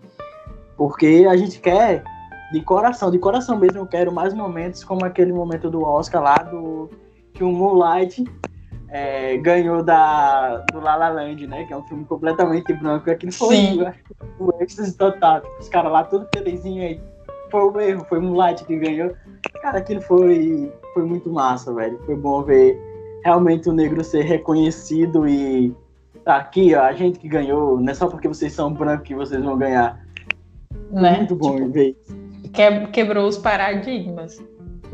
Porque a gente quer, de coração, de coração mesmo, eu quero mais momentos como aquele momento do Oscar lá, do que o Moonlight é, ganhou da, do La La Land, né? Que é um filme completamente branco. Aquilo foi Sim. o êxtase total. Os caras lá tudo felizinho aí foi o erro, foi o Moonlight que ganhou. Cara, aquilo foi, foi muito massa, velho. Foi bom ver realmente o negro ser reconhecido e aqui, ó, a gente que ganhou, não é só porque vocês são brancos que vocês vão ganhar. Né? Muito bom tipo, ver isso. quebrou os paradigmas.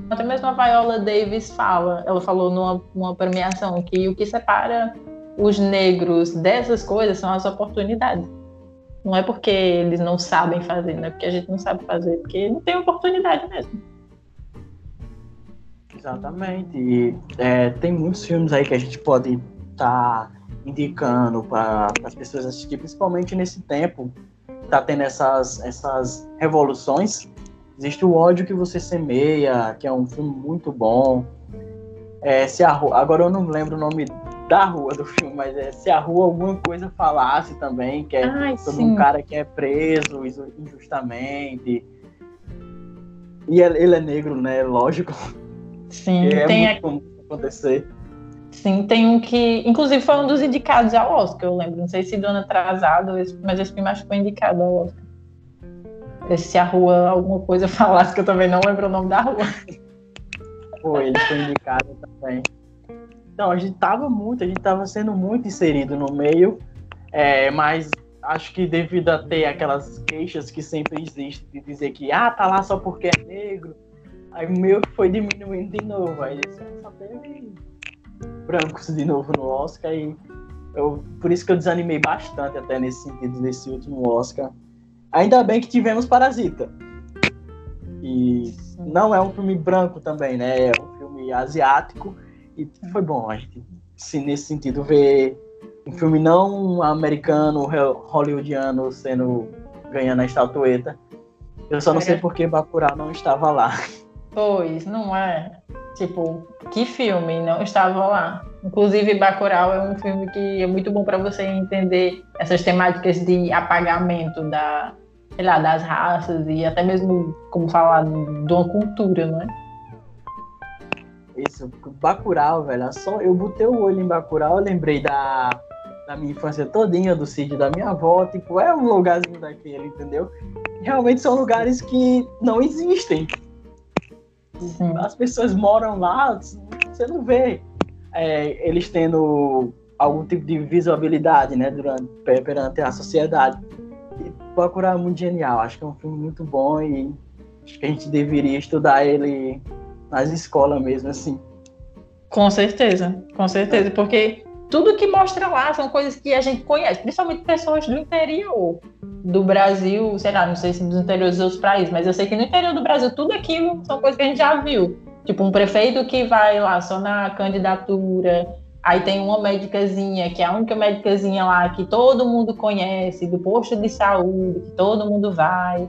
Até mesmo a Viola Davis fala, ela falou numa, numa premiação que o que separa os negros dessas coisas são as oportunidades. Não é porque eles não sabem fazer, não é porque a gente não sabe fazer, porque não tem oportunidade mesmo. Exatamente. E é, tem muitos filmes aí que a gente pode estar tá indicando para as pessoas assistir, principalmente nesse tempo tá tendo essas, essas revoluções. Existe o ódio que você semeia, que é um filme muito bom. É, se a, agora eu não lembro o nome da rua do filme, mas é se a rua alguma coisa falasse também, que é Ai, sobre sim. um cara que é preso injustamente. E ele é negro, né? Lógico. Sim, é tem muito a... comum acontecer. Sim, tem um que, inclusive, foi um dos indicados ao Oscar, eu lembro. Não sei se do ano atrasado, mas esse filme acho que foi indicado ao Oscar. Se a rua alguma coisa falasse, que eu também não lembro o nome da rua. Foi, ele foi indicado também. Então, a gente tava muito, a gente tava sendo muito inserido no meio, é, mas acho que devido a ter aquelas queixas que sempre existem de dizer que, ah, tá lá só porque é negro, aí o meu foi diminuindo de novo, aí só teve brancos de novo no Oscar e eu, por isso que eu desanimei bastante até nesse sentido desse último Oscar. Ainda bem que tivemos Parasita. E não é um filme branco também, né? É um filme asiático E foi bom a gente, se nesse sentido, ver um filme não americano, hollywoodiano sendo ganhando a estatueta. Eu só não sei por que Bacurau não estava lá. Pois, não é? Tipo, que filme não estava lá? Inclusive, Bacurau é um filme que é muito bom para você entender essas temáticas de apagamento da, sei lá, das raças e até mesmo, como falar, de uma cultura, não é? Isso, Bacurau, velho, só eu botei o olho em Bacurau, eu lembrei da, da minha infância todinha, do sítio da minha avó, tipo, é um lugarzinho daquele, entendeu? Realmente são lugares que não existem. Sim. As pessoas moram lá, você não vê é, eles tendo algum tipo de visibilidade, né, durante, perante a sociedade. E Bacurau é muito genial, acho que é um filme muito bom e acho que a gente deveria estudar ele nas escolas mesmo, assim. Com certeza, com certeza, porque tudo que mostra lá são coisas que a gente conhece, principalmente pessoas do interior do Brasil, sei lá, não sei se dos interiores dos outros países, mas eu sei que no interior do Brasil tudo aquilo são coisas que a gente já viu. Tipo, um prefeito que vai lá só na candidatura, aí tem uma médicazinha, que é a única médicazinha lá que todo mundo conhece, do posto de saúde, que todo mundo vai.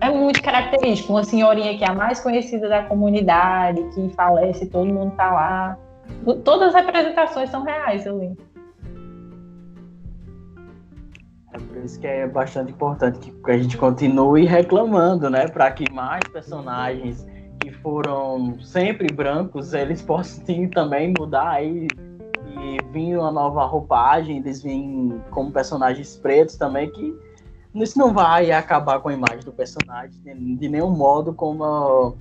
É muito característico. Uma senhorinha que é a mais conhecida da comunidade, que falece, todo mundo tá lá. Todas as representações são reais ali. É por isso que é bastante importante que a gente continue reclamando, né? Para que mais personagens que foram sempre brancos, eles possam também mudar aí e vir uma nova roupagem, eles vêm como personagens pretos também, que isso não vai acabar com a imagem do personagem de nenhum modo, como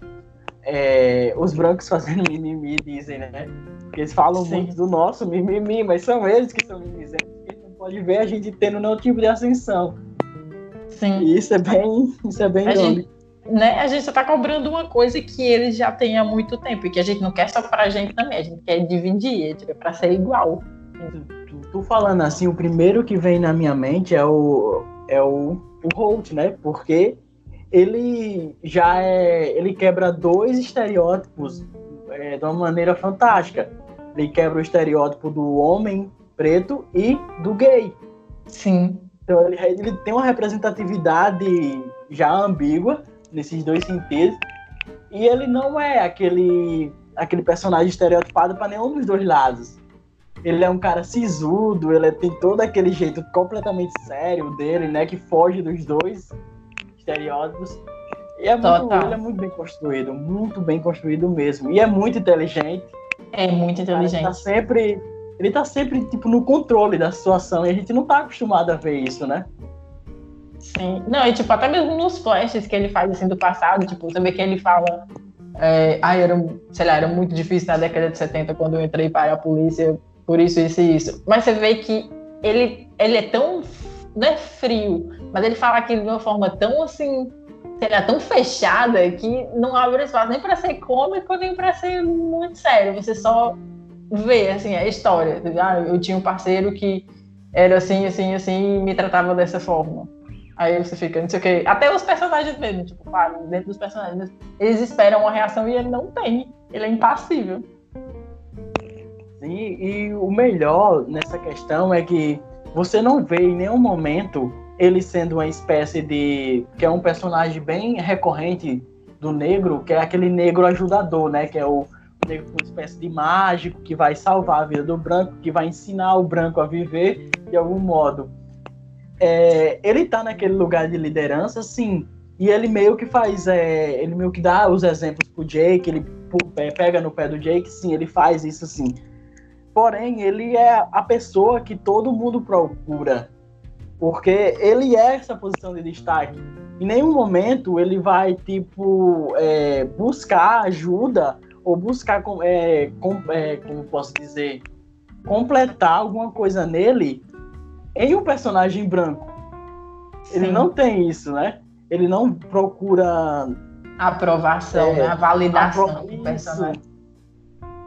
é, os brancos fazendo mimimi dizem, né? Porque eles falam Sim. muito do nosso mimimi, mas são eles que são mimizentos, que não pode ver a gente tendo nenhum tipo de ascensão. Sim. E isso é bem, isso é bem a gente, né, a gente só tá cobrando uma coisa que eles já têm há muito tempo e que a gente não quer só pra gente também, a gente quer dividir, tipo, é pra ser igual. Tu, tu falando assim, o primeiro que vem na minha mente é o é o, o Holt, né? Porque ele já é. Ele quebra dois estereótipos é, de uma maneira fantástica. Ele quebra o estereótipo do homem preto e do gay. Sim. Então ele, ele tem uma representatividade já ambígua nesses dois sentidos. E ele não é aquele aquele personagem estereotipado para nenhum dos dois lados. Ele é um cara sisudo, ele tem todo aquele jeito completamente sério dele, né? Que foge dos dois estereótipos. E é muito, ele é muito bem construído, muito bem construído mesmo. E é muito inteligente. É muito inteligente. Ele tá sempre, ele tá sempre tipo no controle da situação e a gente não tá acostumado a ver isso, né? Sim. Não, e tipo, até mesmo nos flashes que ele faz assim do passado, tipo, você vê que ele fala é, ah, era, sei lá, era muito difícil na década de 70 quando eu entrei para a polícia por isso, isso e isso. Mas você vê que ele, ele é tão, não é frio, mas ele fala aquilo de uma forma tão assim, sei lá, tão fechada que não abre espaço nem para ser cômico, nem para ser muito sério. Você só vê, assim, a história. Ah, eu tinha um parceiro que era assim, assim, assim, e me tratava dessa forma. Aí você fica, não sei o quê. Até os personagens mesmo, tipo, claro, dentro dos personagens, eles esperam uma reação e ele não tem. Ele é impassível. Sim, e o melhor nessa questão é que você não vê em nenhum momento ele sendo uma espécie de. que é um personagem bem recorrente do negro, que é aquele negro ajudador, né? Que é o negro uma espécie de mágico que vai salvar a vida do branco, que vai ensinar o branco a viver de algum modo. É, ele tá naquele lugar de liderança, sim. E ele meio que faz, é, ele meio que dá os exemplos pro Jake, ele pega no pé do Jake, sim, ele faz isso sim. Porém, ele é a pessoa que todo mundo procura. Porque ele é essa posição de destaque. Em nenhum momento ele vai, tipo, é, buscar ajuda ou buscar, é, com, é, como posso dizer, completar alguma coisa nele em um personagem branco. Sim. Ele não tem isso, né? Ele não procura aprovação, né? a validação do personagem.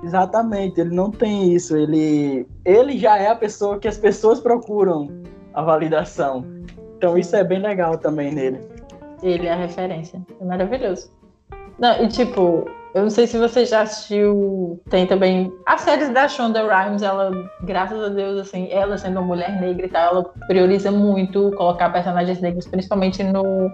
Exatamente, ele não tem isso. Ele, ele já é a pessoa que as pessoas procuram a validação. Então isso é bem legal também nele. Ele é a referência. É maravilhoso. Não, e tipo, Eu não sei se você já assistiu. Tem também as séries da Shonda Rhimes. Ela, graças a Deus, assim, ela sendo uma mulher negra e tal, ela prioriza muito colocar personagens negros, principalmente no.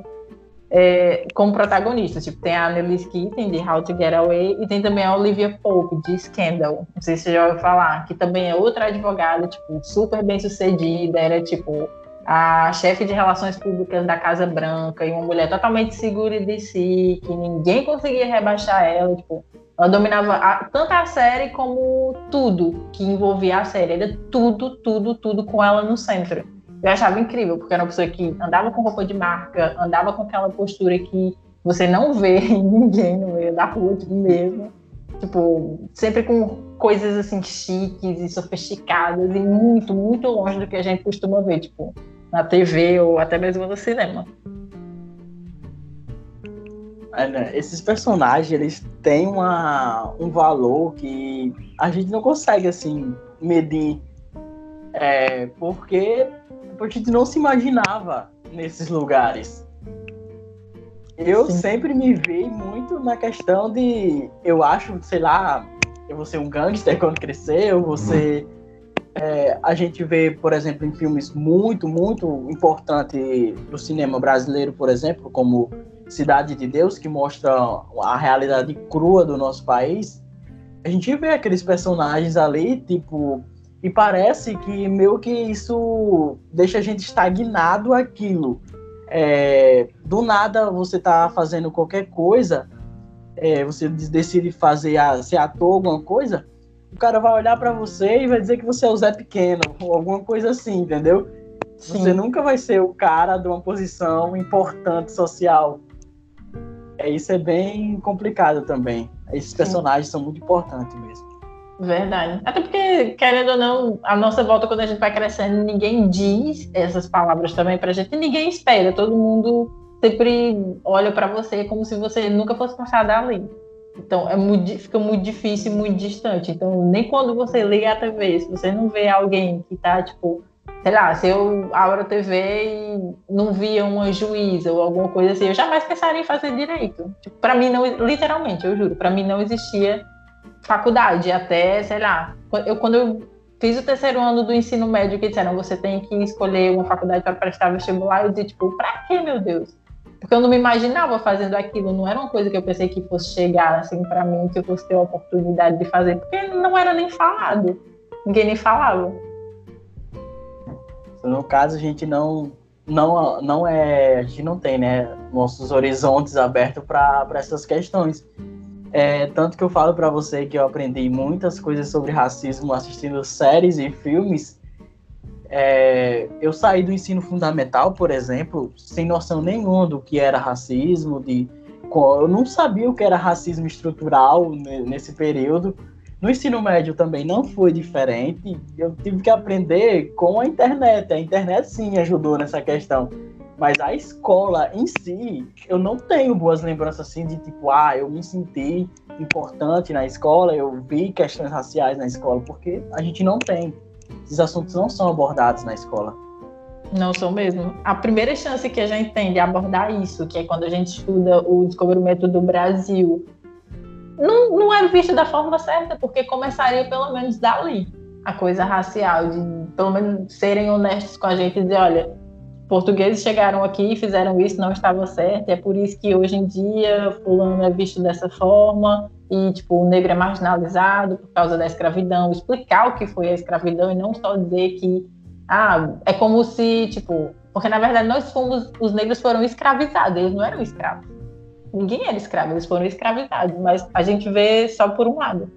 É, como protagonistas. Tipo, tem a Annalise Keating, de How to Get Away, e tem também a Olivia Pope, de Scandal. Não sei se você já ouviu falar, que também é outra advogada, tipo, super bem sucedida. Era, tipo, a chefe de relações públicas da Casa Branca e uma mulher totalmente segura de si, que ninguém conseguia rebaixar ela, tipo, ela dominava a, tanto a série como tudo que envolvia a série, era tudo, tudo, tudo com ela no centro. Eu achava incrível, porque era uma pessoa que andava com roupa de marca, andava com aquela postura que você não vê em ninguém no meio da rua tipo, mesmo. Tipo, sempre com coisas assim chiques e sofisticadas e muito, muito longe do que a gente costuma ver, tipo, na TV ou até mesmo no cinema. É, né? Esses personagens, eles têm uma, um valor que a gente não consegue, assim, medir. É, porque, porque a gente não se imaginava nesses lugares. Eu Sim. sempre me vi muito na questão de, eu acho, sei lá, eu vou ser um gangster quando crescer, eu vou ser é, a gente vê, por exemplo, em filmes muito, muito importantes do cinema brasileiro, por exemplo, como Cidade de Deus, que mostra a realidade crua do nosso país, a gente vê aqueles personagens ali, tipo, e parece que meio que isso deixa a gente estagnado aquilo. É, do nada você tá fazendo qualquer coisa, é, você decide fazer a, ser ator, alguma coisa, o cara vai olhar para você e vai dizer que você é o Zé Pequeno, ou alguma coisa assim, entendeu? Sim. Você nunca vai ser o cara de uma posição importante social. É, isso é bem complicado também. Esses Sim. personagens são muito importantes mesmo. Verdade. Até porque, querendo ou não, a nossa volta, quando a gente vai crescendo, ninguém diz essas palavras também pra gente, ninguém espera. Todo mundo sempre olha para você como se você nunca fosse passar dali. Então é muito, fica muito difícil, muito distante. Então nem quando você liga a TV, se você não vê alguém que tá tipo, sei lá, se eu abro a TV e não via uma juíza ou alguma coisa assim, eu jamais pensaria em fazer direito. Tipo, para mim não, literalmente, eu juro, para mim não existia faculdade até, sei lá, eu quando eu fiz o terceiro ano do ensino médio que disseram você tem que escolher uma faculdade para prestar vestibular, eu disse tipo, para que, meu Deus? Porque eu não me imaginava fazendo aquilo, não era uma coisa que eu pensei que fosse chegar assim para mim, que eu fosse ter a oportunidade de fazer, porque não era nem falado. Ninguém nem falava. No caso, a gente não não não é, a gente não tem, né, nossos horizontes abertos para essas questões. É, tanto que eu falo para você que eu aprendi muitas coisas sobre racismo assistindo séries e filmes é, eu saí do ensino fundamental, por exemplo, sem noção nenhuma do que era racismo, de, eu não sabia o que era racismo estrutural nesse período. No ensino médio também não foi diferente. Eu tive que aprender com a internet. A internet sim ajudou nessa questão. Mas a escola em si, eu não tenho boas lembranças assim de tipo, ah, eu me senti importante na escola, eu vi questões raciais na escola, porque a gente não tem esses assuntos não são abordados na escola. Não são mesmo. A primeira chance que a gente tem de abordar isso, que é quando a gente estuda o descobrimento do Brasil, não, não é visto da forma certa, porque começaria pelo menos dali a coisa racial, de pelo menos serem honestos com a gente e dizer, olha, portugueses chegaram aqui, fizeram isso, não estava certo, é por isso que hoje em dia fulano é visto dessa forma, e tipo o negro é marginalizado por causa da escravidão, explicar o que foi a escravidão e não só dizer que ah, é como se tipo, porque na verdade nós fomos os negros foram escravizados, eles não eram escravos. Ninguém era escravo, eles foram escravizados, mas a gente vê só por um lado.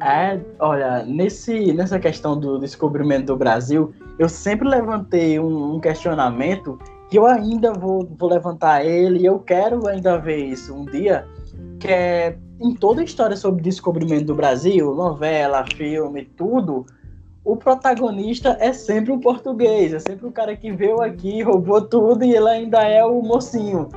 É, olha, nesse, nessa questão do descobrimento do Brasil, eu sempre levantei um, um questionamento que eu ainda vou, vou levantar ele e eu quero ainda ver isso um dia, que é em toda a história sobre descobrimento do Brasil, novela, filme, tudo, o protagonista é sempre um português, é sempre o cara que veio aqui, roubou tudo e ele ainda é o mocinho.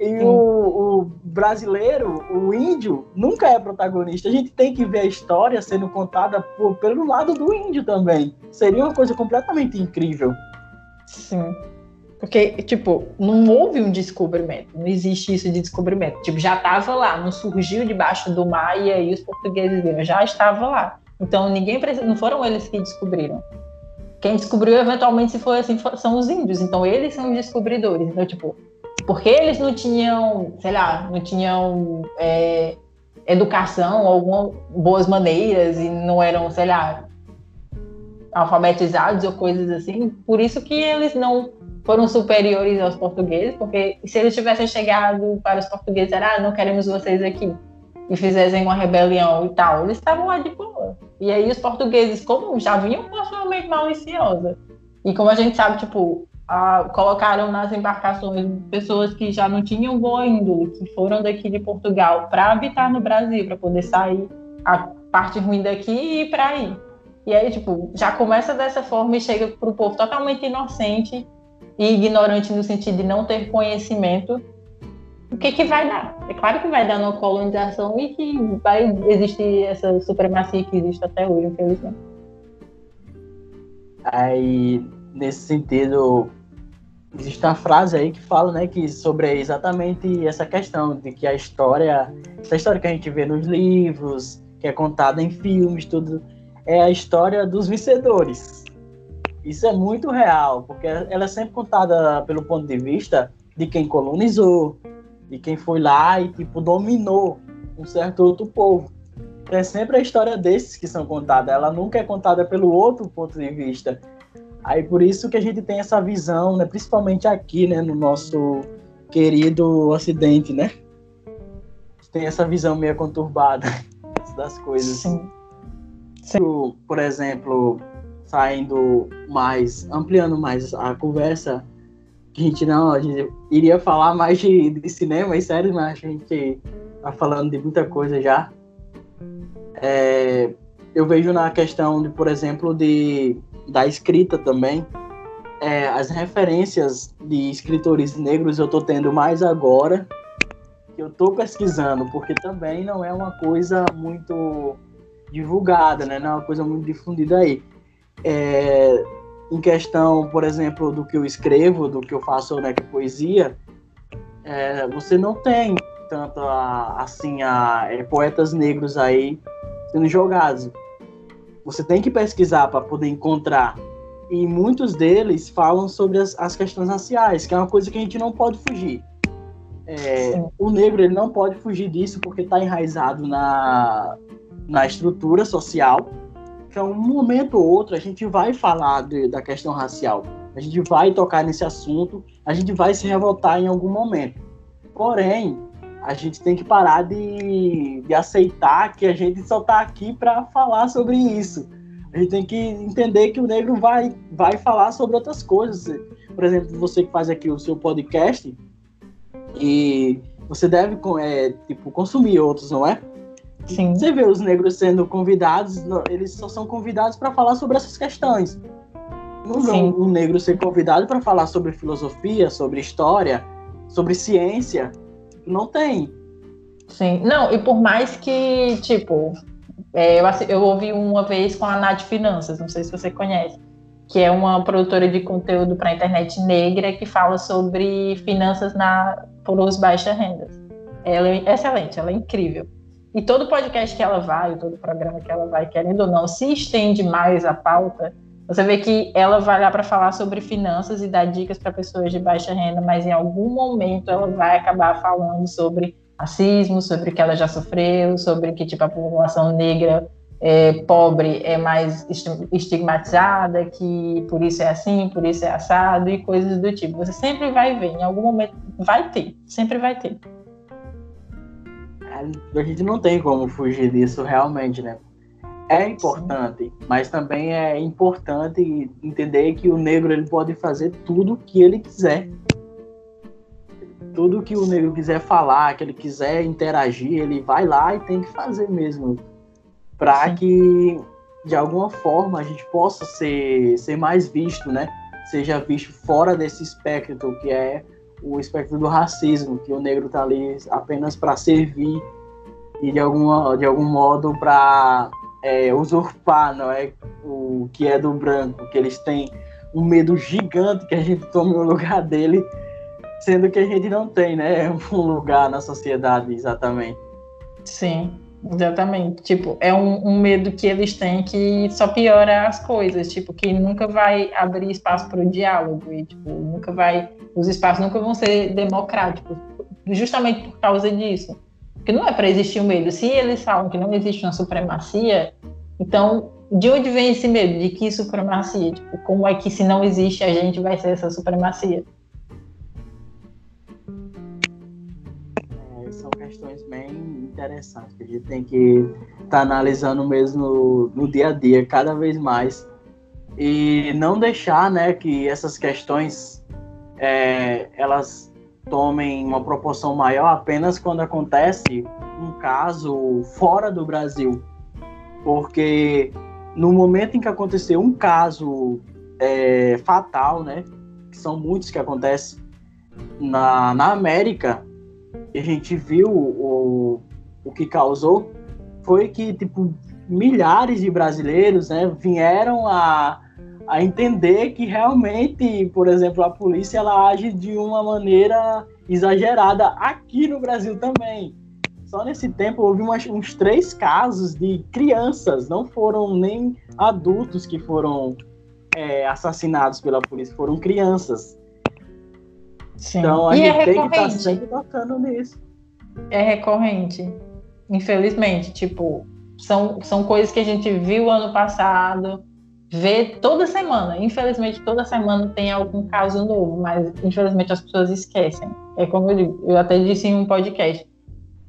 E o, o, brasileiro, o índio, nunca é protagonista. A gente tem que ver a história sendo contada por, pelo lado do índio também. Seria uma coisa completamente incrível. Sim. Porque, tipo, não houve um descobrimento, não existe isso de descobrimento. Tipo, já estava lá, não surgiu debaixo do mar e aí os portugueses viram, já estava lá. Então ninguém precisa, não foram eles que descobriram. Quem descobriu eventualmente se foi assim são os índios. Então eles são os descobridores. Então tipo, porque eles não tinham, sei lá, não tinham é, educação, algumas boas maneiras e não eram, sei lá, alfabetizados ou coisas assim. Por isso que eles não foram superiores aos portugueses, porque se eles tivessem chegado para os portugueses, era, ah, não queremos vocês aqui, e fizessem uma rebelião e tal, eles estavam lá de boa. E aí os portugueses, como já vinham com a sua mente maliciosa, e como a gente sabe, tipo, a, colocaram nas embarcações pessoas que já não tinham boa índole, que foram daqui de Portugal para habitar no Brasil, para poder sair a parte ruim daqui e ir para aí. E aí, tipo, já começa dessa forma e chega para o povo totalmente inocente e ignorante no sentido de não ter conhecimento. O que que vai dar? É claro que vai dar uma colonização e que vai existir essa supremacia que existe até hoje, infelizmente. Aí, nesse sentido, existe uma frase aí que fala, né, que sobre exatamente essa questão de que a história, essa história que a gente vê nos livros, que é contada em filmes, tudo, é a história dos vencedores. Isso é muito real, porque ela é sempre contada pelo ponto de vista de quem colonizou, de quem foi lá e tipo dominou um certo outro povo. É sempre a história desses que são contadas, ela nunca é contada pelo outro ponto de vista. Aí por isso que a gente tem essa visão, né, principalmente aqui, né, no nosso querido Ocidente, né? Tem essa visão meio conturbada das coisas. Sim. Sim. Por exemplo, saindo mais, ampliando mais a conversa, a gente não, a gente iria falar mais de, de cinema e séries, mas a gente tá falando de muita coisa já. É, eu vejo na questão de, por exemplo, de da escrita também. É, as referências de escritores negros eu estou tendo mais agora que eu estou pesquisando, porque também não é uma coisa muito divulgada, né? Não é uma coisa muito difundida aí. É, em questão, por exemplo, do que eu escrevo, do que eu faço, né, que é poesia, é, você não tem tanto a, assim a, é, poetas negros aí sendo jogados você tem que pesquisar para poder encontrar. E muitos deles falam sobre as, as, questões raciais, que é uma coisa que a gente não pode fugir. É, o negro ele não pode fugir disso porque está enraizado na, na estrutura social. Então, um momento ou outro, a gente vai falar de, da questão racial. A gente vai tocar nesse assunto, a gente vai se revoltar em algum momento. Porém, a gente tem que parar de, de aceitar que a gente só está aqui para falar sobre isso. A gente tem que entender que o negro vai, vai falar sobre outras coisas. Por exemplo, você que faz aqui o seu podcast e você deve é, tipo, consumir outros, não é? Sim. Você vê os negros sendo convidados, eles só são convidados para falar sobre essas questões. Não vê um negro ser convidado para falar sobre filosofia, sobre história, sobre ciência não tem. Sim, não, e por mais que, tipo, é, eu, eu ouvi uma vez com a Nath Finanças, não sei se você conhece, que é uma produtora de conteúdo para a internet negra que fala sobre finanças na, por os baixas rendas. Ela é excelente, ela é incrível. E todo podcast que ela vai, todo programa que ela vai, querendo ou não, se estende mais a pauta você vê que ela vai lá para falar sobre finanças e dar dicas para pessoas de baixa renda, mas em algum momento ela vai acabar falando sobre racismo, sobre o que ela já sofreu, sobre que tipo a população negra é, pobre é mais estigmatizada, que por isso é assim, por isso é assado e coisas do tipo. Você sempre vai ver, em algum momento vai ter, sempre vai ter. A gente não tem como fugir disso realmente, né? É importante, mas também é importante entender que o negro ele pode fazer tudo que ele quiser. Tudo que o negro quiser falar, que ele quiser interagir, ele vai lá e tem que fazer mesmo. Para que, de alguma forma, a gente possa ser, ser mais visto, né? Seja visto fora desse espectro que é o espectro do racismo, que o negro está ali apenas para servir e de, alguma, de algum modo para é, usurpar não é, o que é do branco, que eles têm um medo gigante que a gente tome o lugar dele, sendo que a gente não tem, né, um lugar na sociedade exatamente. Sim, exatamente. Tipo, é um, um medo que eles têm que só piora as coisas, tipo, que nunca vai abrir espaço para o diálogo e, tipo, nunca vai, os espaços nunca vão ser democráticos, justamente por causa disso. Porque não é para existir o medo. Se eles falam que não existe uma supremacia, então de onde vem esse medo? De que supremacia? Tipo, como é que se não existe a gente vai ser essa supremacia? É, são questões bem interessantes que a gente tem que estar tá analisando mesmo no, no dia a dia, cada vez mais. E não deixar né, que essas questões é, elas tomem uma proporção maior apenas quando acontece um caso fora do Brasil. Porque no momento em que aconteceu um caso é, fatal, né, que são muitos que acontecem na, na América, e a gente viu o, o que causou, foi que tipo milhares de brasileiros né, vieram a a entender que realmente, por exemplo, a polícia ela age de uma maneira exagerada aqui no Brasil também. Só nesse tempo houve umas, uns três casos de crianças, não foram nem adultos que foram é, assassinados pela polícia, foram crianças. Sim. Então a e gente é tem que estar tá sempre tocando nisso. É recorrente, infelizmente. Tipo, são, são coisas que a gente viu ano passado, vê toda semana. Infelizmente, toda semana tem algum caso novo, mas infelizmente as pessoas esquecem. É como eu digo, eu até disse em um podcast.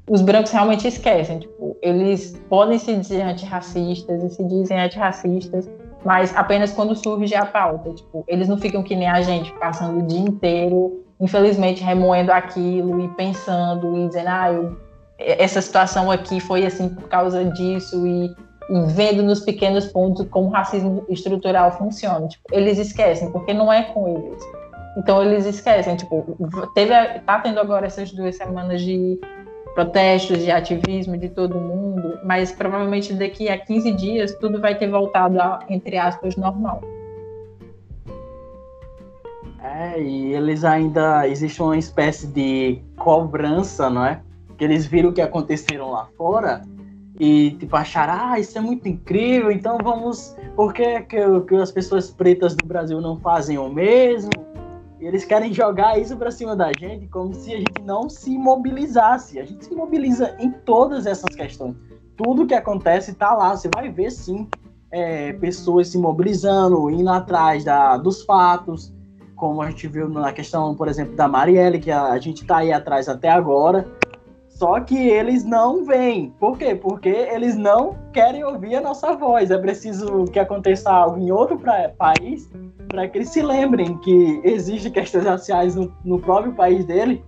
Os brancos realmente esquecem, tipo, eles podem se dizer antirracistas e se dizem antirracistas, mas apenas quando surge a pauta, tipo, eles não ficam que nem a gente, passando o dia inteiro, infelizmente, remoendo aquilo e pensando e dizendo, ah, eu, essa situação aqui foi assim por causa disso e vendo nos pequenos pontos como o racismo estrutural funciona. Tipo, eles esquecem, porque não é com eles. Então eles esquecem, tipo, teve, tá tendo agora essas duas semanas de protestos, de ativismo de todo mundo, mas provavelmente daqui a 15 dias tudo vai ter voltado a, entre aspas, normal. É, e eles ainda existe uma espécie de cobrança, não é? Que eles viram o que aconteceram lá fora e tipo achar ah isso é muito incrível então vamos por que, que, que as pessoas pretas do Brasil não fazem o mesmo? E eles querem jogar isso para cima da gente como se a gente não se mobilizasse. A gente se mobiliza em todas essas questões. Tudo que acontece está lá você vai ver sim é, pessoas se mobilizando indo atrás da, dos fatos como a gente viu na questão por exemplo da Marielle que a, a gente está aí atrás até agora só que eles não vêm. Por quê? Porque eles não querem ouvir a nossa voz. É preciso que aconteça algo em outro pra, país para que eles se lembrem que existem questões raciais no, no próprio país dele.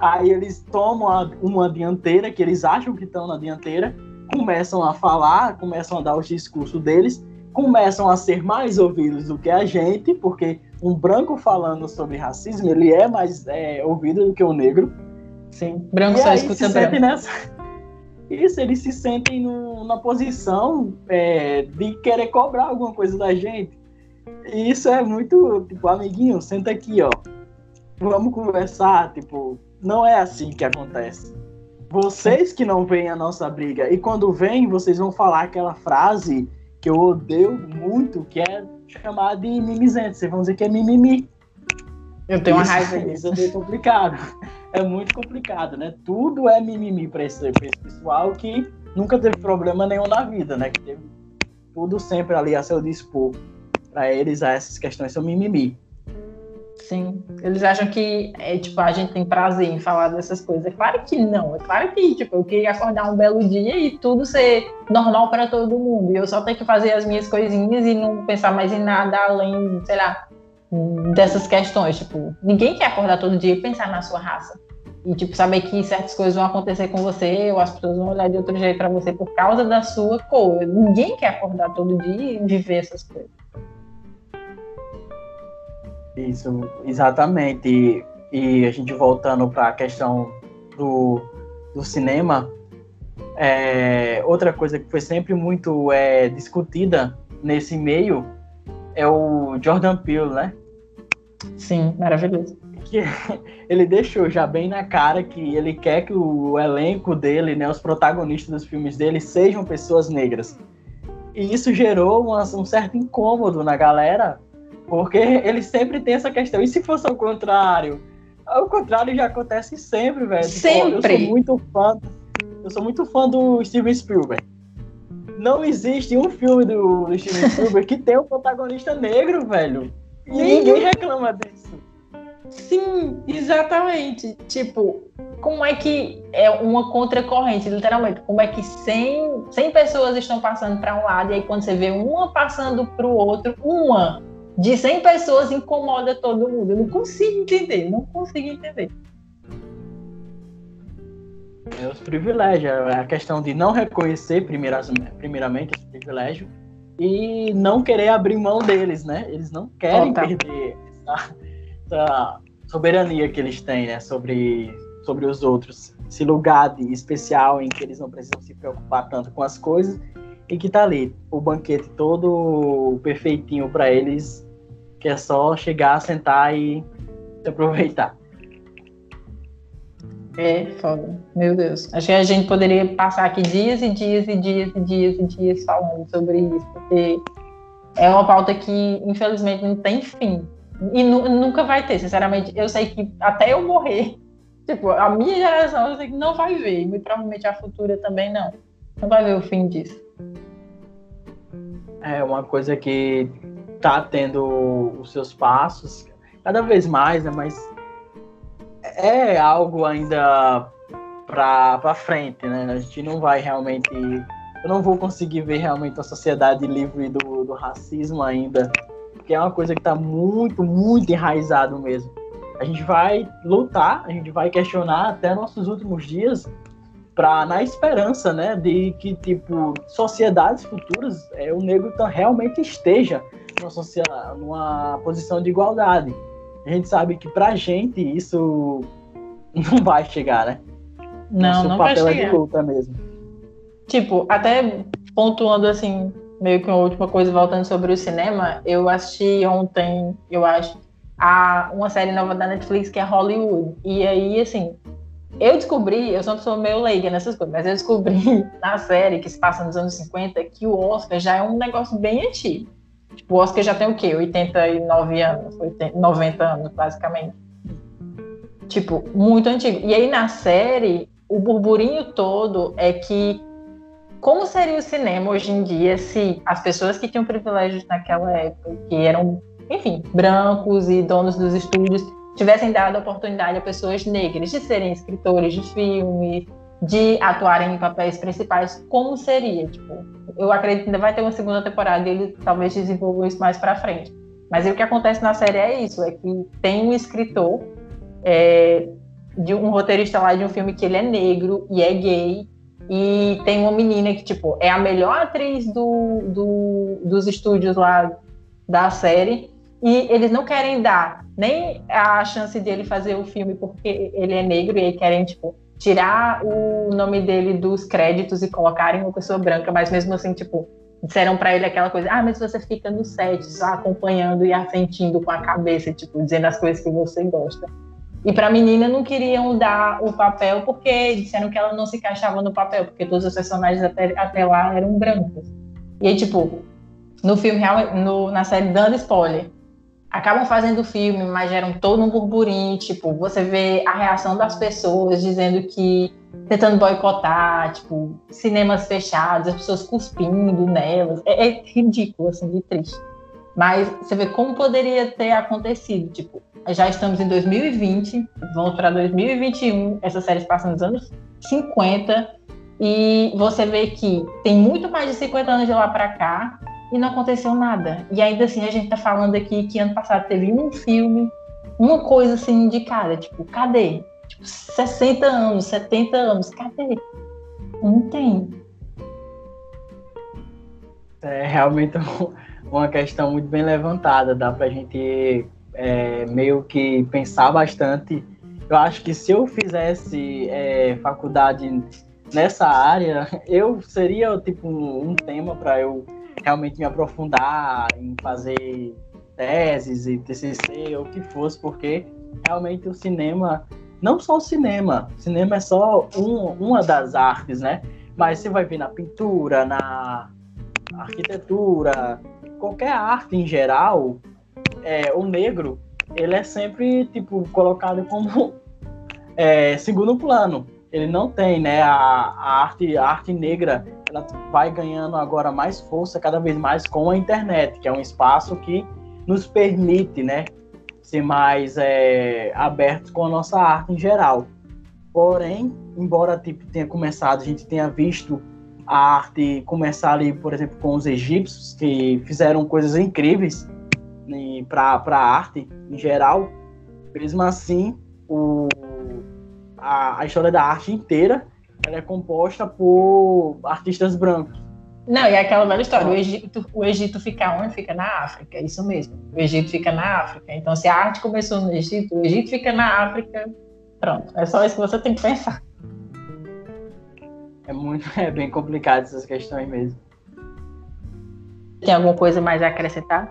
Aí eles tomam a, uma dianteira, que eles acham que estão na dianteira, começam a falar, começam a dar os discursos deles, começam a ser mais ouvidos do que a gente, porque um branco falando sobre racismo, ele é mais é, ouvido do que o negro Sim, branco e só escuta branco. Nessa... Isso, eles se sentem no, na posição é, de querer cobrar alguma coisa da gente. E isso é muito, tipo, amiguinho, senta aqui, ó. Vamos conversar, tipo, não é assim que acontece. Vocês que não veem a nossa briga, e quando vêm, vocês vão falar aquela frase que eu odeio muito, que é chamar de mimizento. Vocês vão dizer que é mimimi. Eu tenho uma raiva disso. Isso é complicado é muito complicado, né? Tudo é mimimi para esse, esse pessoal que nunca teve problema nenhum na vida, né? Que teve tudo sempre ali a seu dispor. Para eles, essas questões são mimimi. Sim, eles acham que é, tipo, a gente tem prazer em falar dessas coisas. É claro que não, é claro que tipo, eu queria acordar um belo dia e tudo ser normal para todo mundo. E eu só tenho que fazer as minhas coisinhas e não pensar mais em nada além, sei lá, dessas questões. Tipo, ninguém quer acordar todo dia e pensar na sua raça. E, tipo, saber que certas coisas vão acontecer com você, ou as pessoas vão olhar de outro jeito para você por causa da sua cor. Ninguém quer acordar todo dia e viver essas coisas. Isso, exatamente. E, e a gente voltando para a questão do, do cinema, é, outra coisa que foi sempre muito é, discutida nesse meio é o Jordan Peele, né? Sim, maravilhoso. Que ele deixou já bem na cara que ele quer que o elenco dele, né, os protagonistas dos filmes dele sejam pessoas negras. E isso gerou uma, um certo incômodo na galera, porque ele sempre tem essa questão. E se fosse ao contrário? Ao contrário já acontece sempre, velho. Sempre. Tipo, eu sou muito fã. Eu sou muito fã do Steven Spielberg. Não existe um filme do, do Steven Spielberg que tenha um protagonista negro, velho. E ninguém reclama disso. Sim, exatamente. Tipo, como é que é uma contracorrente, literalmente? Como é que 100, 100 pessoas estão passando para um lado e aí quando você vê uma passando para o outro, uma de 100 pessoas incomoda todo mundo? Eu não consigo entender, não consigo entender. É os privilégios, é a questão de não reconhecer primeiramente esse privilégio e não querer abrir mão deles, né? Eles não querem oh, tá. perder essa, essa, soberania que eles têm, né? Sobre, sobre os outros. Esse lugar de, especial em que eles não precisam se preocupar tanto com as coisas e que tá ali o banquete todo perfeitinho para eles, que é só chegar, sentar e aproveitar. É foda, meu Deus. Acho que a gente poderia passar aqui dias e dias e dias e dias e dias falando sobre isso, porque é uma pauta que, infelizmente, não tem fim. E nu nunca vai ter, sinceramente. Eu sei que até eu morrer, tipo, a minha geração, eu sei que não vai ver, e muito provavelmente a futura também não. Não vai ver o fim disso. É uma coisa que tá tendo os seus passos, cada vez mais, né? Mas é algo ainda para frente, né? A gente não vai realmente. Eu não vou conseguir ver realmente a sociedade livre do, do racismo ainda, porque é uma coisa que está muito, muito enraizado mesmo. A gente vai lutar, a gente vai questionar até nossos últimos dias para na esperança, né, de que tipo sociedades futuras é, o negro tá, realmente esteja numa, numa posição de igualdade a gente sabe que pra gente isso não vai chegar, né? Não, Nosso não papel vai chegar. é de luta mesmo. Tipo, até pontuando assim, meio que uma última coisa, voltando sobre o cinema, eu assisti ontem, eu acho, a, uma série nova da Netflix que é Hollywood. E aí, assim, eu descobri, eu sou uma pessoa meio leiga nessas coisas, mas eu descobri na série que se passa nos anos 50 que o Oscar já é um negócio bem antigo. Tipo, o Oscar já tem o quê? 89 anos, 80, 90 anos, basicamente. Tipo, muito antigo. E aí na série, o burburinho todo é que como seria o cinema hoje em dia se as pessoas que tinham privilégios naquela época, que eram, enfim, brancos e donos dos estúdios, tivessem dado a oportunidade a pessoas negras de serem escritores de filmes, de atuarem em papéis principais, como seria? Tipo, eu acredito que ainda vai ter uma segunda temporada e eles talvez desenvolvam isso mais para frente. Mas o que acontece na série é isso, é que tem um escritor, é, de um roteirista lá de um filme que ele é negro e é gay, e tem uma menina que, tipo, é a melhor atriz do, do, dos estúdios lá da série, e eles não querem dar nem a chance dele fazer o filme porque ele é negro, e aí querem, tipo, tirar o nome dele dos créditos e colocarem uma pessoa branca, mas mesmo assim, tipo, disseram para ele aquela coisa, ah, mas você fica no set, só acompanhando e assentindo com a cabeça, tipo, dizendo as coisas que você gosta. E para menina não queriam dar o papel porque disseram que ela não se encaixava no papel, porque todos os personagens até, até lá eram brancos. E aí, tipo, no filme, no, na série, dando spoiler, acabam fazendo o filme, mas geram todo um burburinho, tipo, você vê a reação das pessoas dizendo que tentando boicotar, tipo, cinemas fechados, as pessoas cuspindo nelas, é, é ridículo, assim, de triste. Mas você vê como poderia ter acontecido, tipo, já estamos em 2020, vamos para 2021, essa série passa nos anos 50, e você vê que tem muito mais de 50 anos de lá para cá, e não aconteceu nada. E ainda assim a gente tá falando aqui que ano passado teve um filme, uma coisa assim indicada, tipo, cadê? Tipo, 60 anos, 70 anos, cadê? Não tem. É realmente uma questão muito bem levantada, dá pra gente é, meio que pensar bastante. Eu acho que se eu fizesse é, faculdade nessa área, eu seria tipo um tema para eu realmente me aprofundar em fazer teses e TCC ou o que fosse, porque realmente o cinema, não só o cinema, cinema é só um, uma das artes, né? Mas você vai ver na pintura, na arquitetura, qualquer arte em geral, é, o negro, ele é sempre, tipo, colocado como é, segundo plano. Ele não tem, né, a, a, arte, a arte negra, ela vai ganhando agora mais força cada vez mais com a internet, que é um espaço que nos permite, né, ser mais é, abertos com a nossa arte em geral. Porém, embora tipo, tenha começado, a gente tenha visto a arte começar ali, por exemplo, com os egípcios, que fizeram coisas incríveis né, para a arte em geral, mesmo assim, o, a, a história da arte inteira ela é composta por artistas brancos. Não, e é aquela velha história, o Egito, o Egito fica onde? Fica na África, é isso mesmo. O Egito fica na África. Então, se a arte começou no Egito, o Egito fica na África, pronto. É só isso que você tem que pensar. É muito, é bem complicado essas questões mesmo. Tem alguma coisa mais a acrescentar?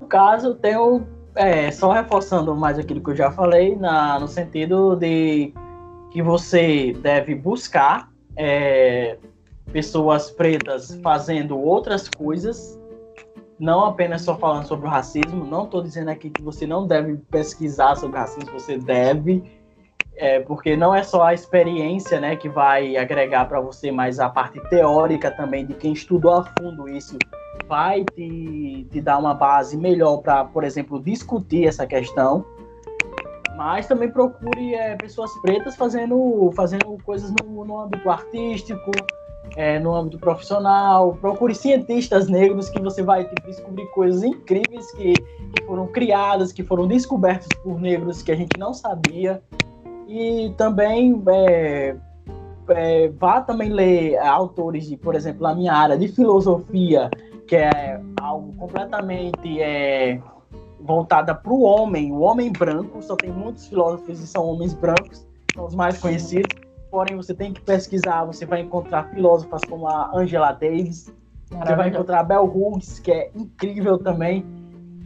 No caso, tenho é, só reforçando mais aquilo que eu já falei, na, no sentido de que você deve buscar é, pessoas pretas fazendo outras coisas, não apenas só falando sobre o racismo. Não estou dizendo aqui que você não deve pesquisar sobre racismo, você deve, é, porque não é só a experiência né, que vai agregar para você, mas a parte teórica também de quem estudou a fundo isso vai te, te dar uma base melhor para, por exemplo, discutir essa questão mas também procure é, pessoas pretas fazendo, fazendo coisas no, no âmbito artístico, é, no âmbito profissional. Procure cientistas negros que você vai tipo, descobrir coisas incríveis que, que foram criadas, que foram descobertas por negros que a gente não sabia. E também é, é, vá também ler autores de, por exemplo, a minha área de filosofia, que é algo completamente é, voltada para o homem, o homem branco. Só tem muitos filósofos e são homens brancos, são os mais conhecidos porém você tem que pesquisar, você vai encontrar filósofas como a Angela Davis, você vai encontrar a Bell Hooks, que é incrível também,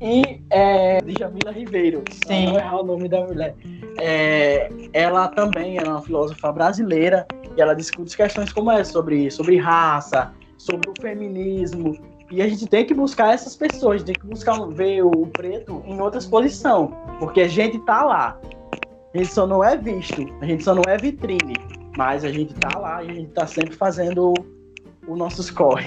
e é, Djamila Ribeiro, Sim. não é o nome da mulher. É, ela também é uma filósofa brasileira e ela discute questões como essa, sobre, sobre raça, sobre o feminismo, e a gente tem que buscar essas pessoas, tem que buscar ver o preto em outra posição, porque a gente tá lá. A gente só não é visto, a gente só não é vitrine. Mas a gente tá lá e a gente tá sempre fazendo o nosso score.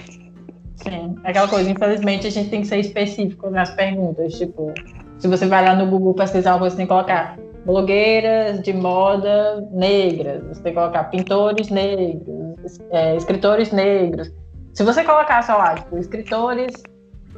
Sim, aquela coisa, infelizmente a gente tem que ser específico nas perguntas. Tipo, se você vai lá no Google pesquisar você tem que colocar blogueiras de moda negras, você tem que colocar pintores negros, é, escritores negros. Se você colocar só lá, tipo, escritores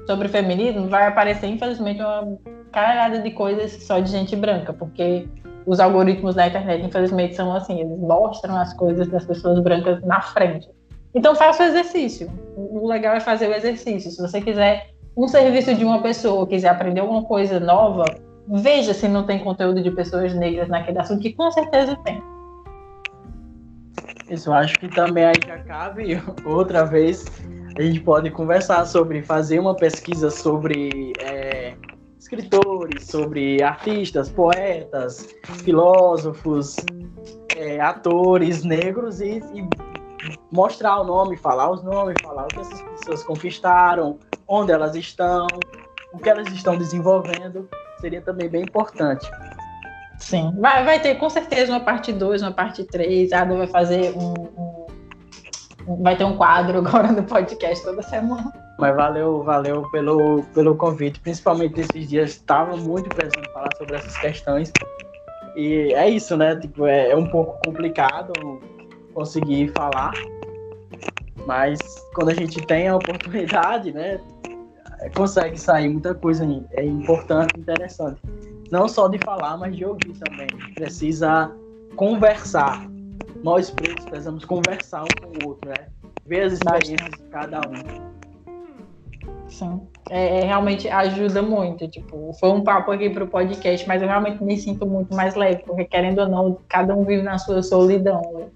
sobre feminismo, vai aparecer, infelizmente, uma caralhada de coisas só de gente branca, porque os algoritmos da internet, infelizmente, são assim, eles mostram as coisas das pessoas brancas na frente. Então faça o exercício. O legal é fazer o exercício. Se você quiser um serviço de uma pessoa, quiser aprender alguma coisa nova, veja se não tem conteúdo de pessoas negras naquele assunto, que com certeza tem. Isso, eu acho que também aí já cabe outra vez. A gente pode conversar sobre fazer uma pesquisa sobre é, escritores, sobre artistas, poetas, filósofos, é, atores negros e, e, mostrar o nome, falar os nomes, falar o que essas pessoas conquistaram, onde elas estão, o que elas estão desenvolvendo, seria também bem importante. Sim, vai, vai ter com certeza uma parte 2, uma parte 3, a Ada vai fazer um, um, vai ter um quadro agora no podcast toda semana. Mas valeu, valeu pelo, pelo convite, principalmente esses dias estava muito pensando falar sobre essas questões. E é isso, né? Tipo, é, é um pouco complicado conseguir falar, mas quando a gente tem a oportunidade, né, consegue sair muita coisa é importante, interessante. Não só de falar, mas de ouvir também. Precisa conversar. Nós pretos precisamos conversar um com o outro, né? Ver as experiências de cada um. Sim. É, é, realmente ajuda muito. Tipo, foi um papo aqui para o podcast, mas eu realmente me sinto muito mais leve, porque querendo ou não, cada um vive na sua solidão. Né?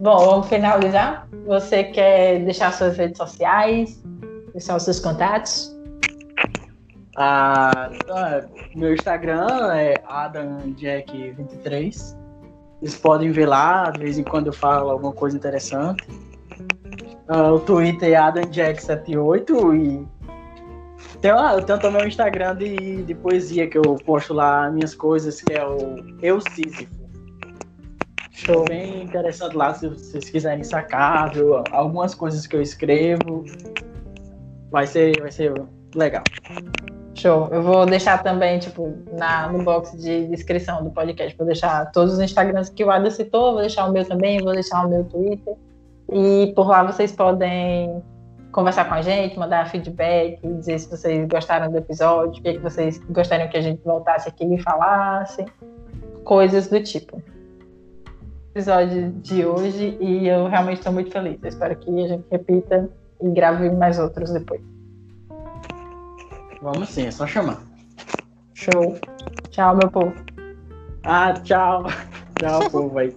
Bom, vamos finalizar. Você quer deixar suas redes sociais, deixar os seus contatos? Ah, meu Instagram é AdamJack23. Vocês podem ver lá, de vez em quando eu falo alguma coisa interessante. Ah, o Twitter é AdamJack78 e tem, ah, eu tenho também o Instagram de, de poesia que eu posto lá minhas coisas, que é o Eu Sísifo. Show. Bem interessante lá, se vocês quiserem sacar, viu? algumas coisas que eu escrevo. Vai ser, vai ser legal. Show. Eu vou deixar também, tipo, na, no box de descrição do podcast, vou deixar todos os Instagrams que o Ada citou, vou deixar o meu também, vou deixar o meu Twitter. E por lá vocês podem conversar com a gente, mandar feedback, dizer se vocês gostaram do episódio, o que, é que vocês gostariam que a gente voltasse aqui e falasse, coisas do tipo. Episódio de hoje e eu realmente estou muito feliz. Eu espero que a gente repita e grave mais outros depois. Vamos sim, é só chamar. Show. Tchau, meu povo. Ah, tchau. Tchau, povo aí.